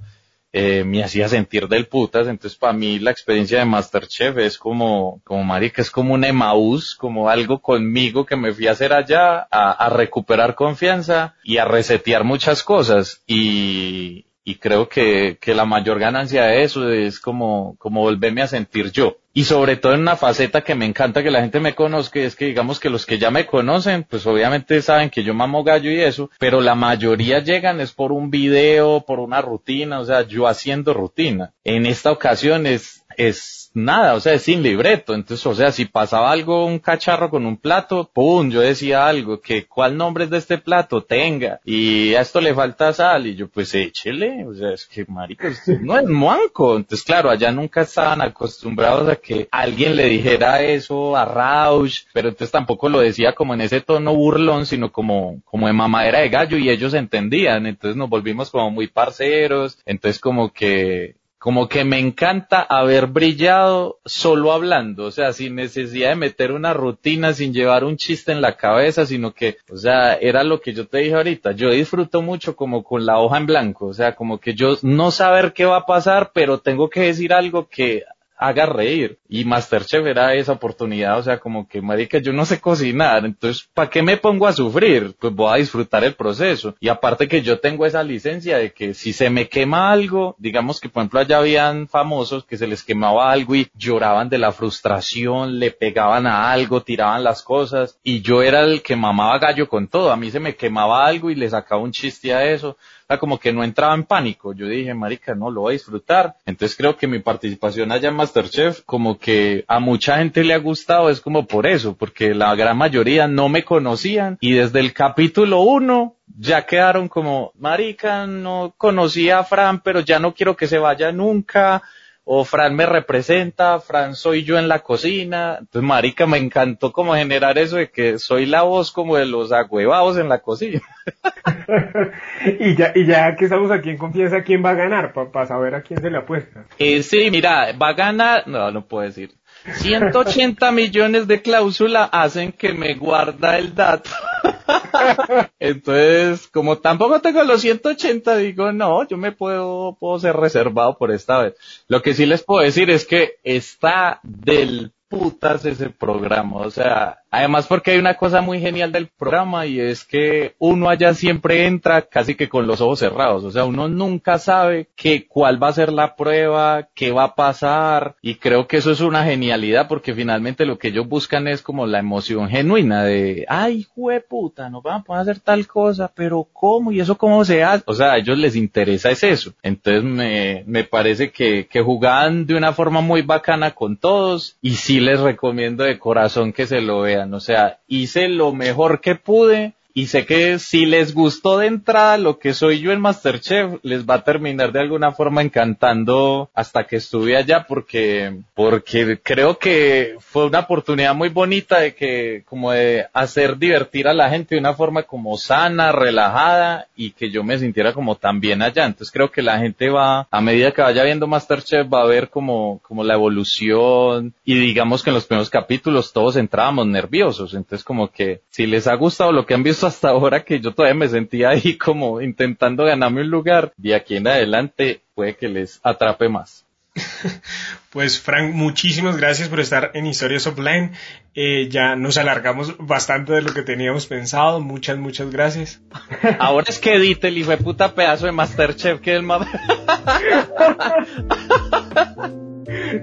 eh, me hacía sentir del putas, entonces para mí la experiencia de Masterchef es como, como marica, es como un Emaús, como algo conmigo que me fui a hacer allá, a, a recuperar confianza y a resetear muchas cosas. Y, y creo que, que la mayor ganancia de eso es como, como volverme a sentir yo. Y sobre todo en una faceta que me encanta que la gente me conozca, es que digamos que los que ya me conocen, pues obviamente saben que yo mamo gallo y eso, pero la mayoría llegan es por un video, por una rutina, o sea, yo haciendo rutina. En esta ocasión es, es nada, o sea, es sin libreto. Entonces, o sea, si pasaba algo, un cacharro con un plato, pum, yo decía algo, que cuál nombre es de este plato tenga, y a esto le falta sal, y yo, pues échele, o sea, es que marico, no es manco. Entonces, claro, allá nunca estaban acostumbrados a que alguien le dijera eso a Rausch, pero entonces tampoco lo decía como en ese tono burlón, sino como, como de mamadera de gallo, y ellos entendían, entonces nos volvimos como muy parceros, entonces como que como que me encanta haber brillado solo hablando, o sea, sin necesidad de meter una rutina, sin llevar un chiste en la cabeza, sino que, o sea, era lo que yo te dije ahorita, yo disfruto mucho como con la hoja en blanco, o sea, como que yo no saber qué va a pasar, pero tengo que decir algo que haga reír. Y Masterchef era esa oportunidad, o sea, como que, marica, yo no sé cocinar, entonces, ¿para qué me pongo a sufrir? Pues voy a disfrutar el proceso. Y aparte que yo tengo esa licencia de que si se me quema algo, digamos que, por ejemplo, allá habían famosos que se les quemaba algo y lloraban de la frustración, le pegaban a algo, tiraban las cosas, y yo era el que mamaba gallo con todo. A mí se me quemaba algo y le sacaba un chiste a eso como que no entraba en pánico. Yo dije, marica, no, lo voy a disfrutar. Entonces creo que mi participación allá en Masterchef, como que a mucha gente le ha gustado, es como por eso, porque la gran mayoría no me conocían y desde el capítulo uno ya quedaron como, marica, no conocía a Fran, pero ya no quiero que se vaya nunca o Fran me representa, Fran soy yo en la cocina. Entonces, marica, me encantó como generar eso de que soy la voz como de los agüevados en la cocina. (laughs) y ya, y ya que estamos aquí en confianza, ¿quién va a ganar? Para saber a quién se le apuesta. Eh, sí, mira, va a ganar, no, no puedo decir. 180 millones de cláusula hacen que me guarda el dato. (laughs) Entonces, como tampoco tengo los 180, digo, no, yo me puedo, puedo ser reservado por esta vez. Lo que sí les puedo decir es que está del putas ese programa. O sea, además porque hay una cosa muy genial del programa y es que uno allá siempre entra casi que con los ojos cerrados. O sea, uno nunca sabe que cuál va a ser la prueba, qué va a pasar. Y creo que eso es una genialidad porque finalmente lo que ellos buscan es como la emoción genuina de, ay, puta, nos van a hacer tal cosa, pero ¿cómo? ¿Y eso cómo se hace? O sea, a ellos les interesa es eso. Entonces me, me parece que, que jugaban de una forma muy bacana con todos y si les recomiendo de corazón que se lo vean. O sea, hice lo mejor que pude y sé que si les gustó de entrada lo que soy yo en Masterchef, les va a terminar de alguna forma encantando hasta que estuve allá porque, porque creo que fue una oportunidad muy bonita de que, como de hacer divertir a la gente de una forma como sana, relajada y que yo me sintiera como tan allá. Entonces creo que la gente va, a medida que vaya viendo Masterchef, va a ver como, como la evolución y digamos que en los primeros capítulos todos entrábamos nerviosos. Entonces como que si les ha gustado lo que han visto hasta ahora que yo todavía me sentía ahí (laughs) como intentando ganarme un lugar. De aquí en adelante puede que les atrape más. (laughs) Pues Frank, muchísimas gracias por estar en Historias Offline. Eh, ya nos alargamos bastante de lo que teníamos pensado. Muchas, muchas gracias. (laughs) Ahora es que edite el hijo de puta pedazo de Masterchef que es el más...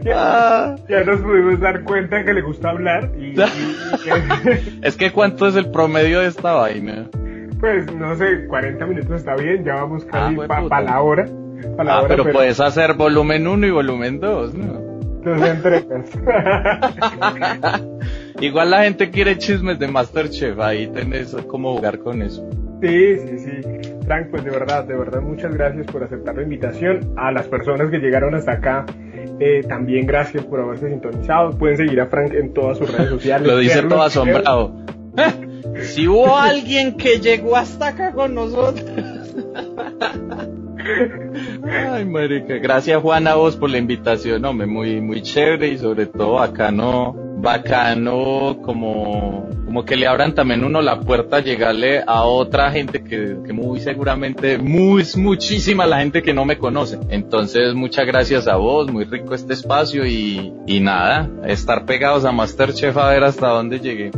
ya, nos pudimos dar cuenta que le gusta hablar. Y, (laughs) es que ¿cuánto es el promedio de esta vaina? Pues no sé, 40 minutos está bien, ya vamos casi ah, para la hora. ah, pero, puedes hacer volumen 1 y volumen 2, ¿no? Dos entregas. (laughs) Igual la gente quiere chismes de Masterchef, ahí tenés cómo jugar con eso. Sí, sí, sí. Frank, pues de verdad, de verdad, muchas gracias por aceptar la invitación. A las personas que llegaron hasta acá, eh, también gracias por haberse sintonizado. Pueden seguir a Frank en todas sus redes sociales. (laughs) Lo dice todo asombrado. (laughs) si hubo alguien que llegó hasta acá con nosotros. (laughs) Ay, marica. Gracias, Juana, a vos por la invitación. Hombre, muy, muy chévere y sobre todo bacano, bacano como, como que le abran también uno la puerta a llegarle a otra gente que, que muy seguramente, muy, muchísima la gente que no me conoce. Entonces, muchas gracias a vos, muy rico este espacio y, y nada, estar pegados a Masterchef a ver hasta dónde llegué.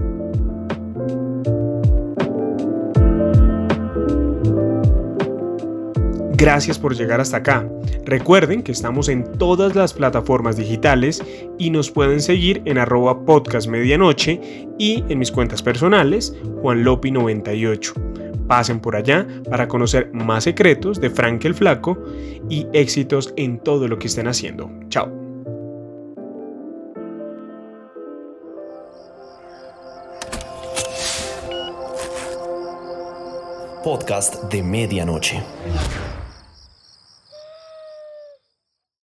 Gracias por llegar hasta acá. Recuerden que estamos en todas las plataformas digitales y nos pueden seguir en arroba podcast y en mis cuentas personales, juanlopi98. Pasen por allá para conocer más secretos de Frank el Flaco y éxitos en todo lo que estén haciendo. Chao. podcast de medianoche.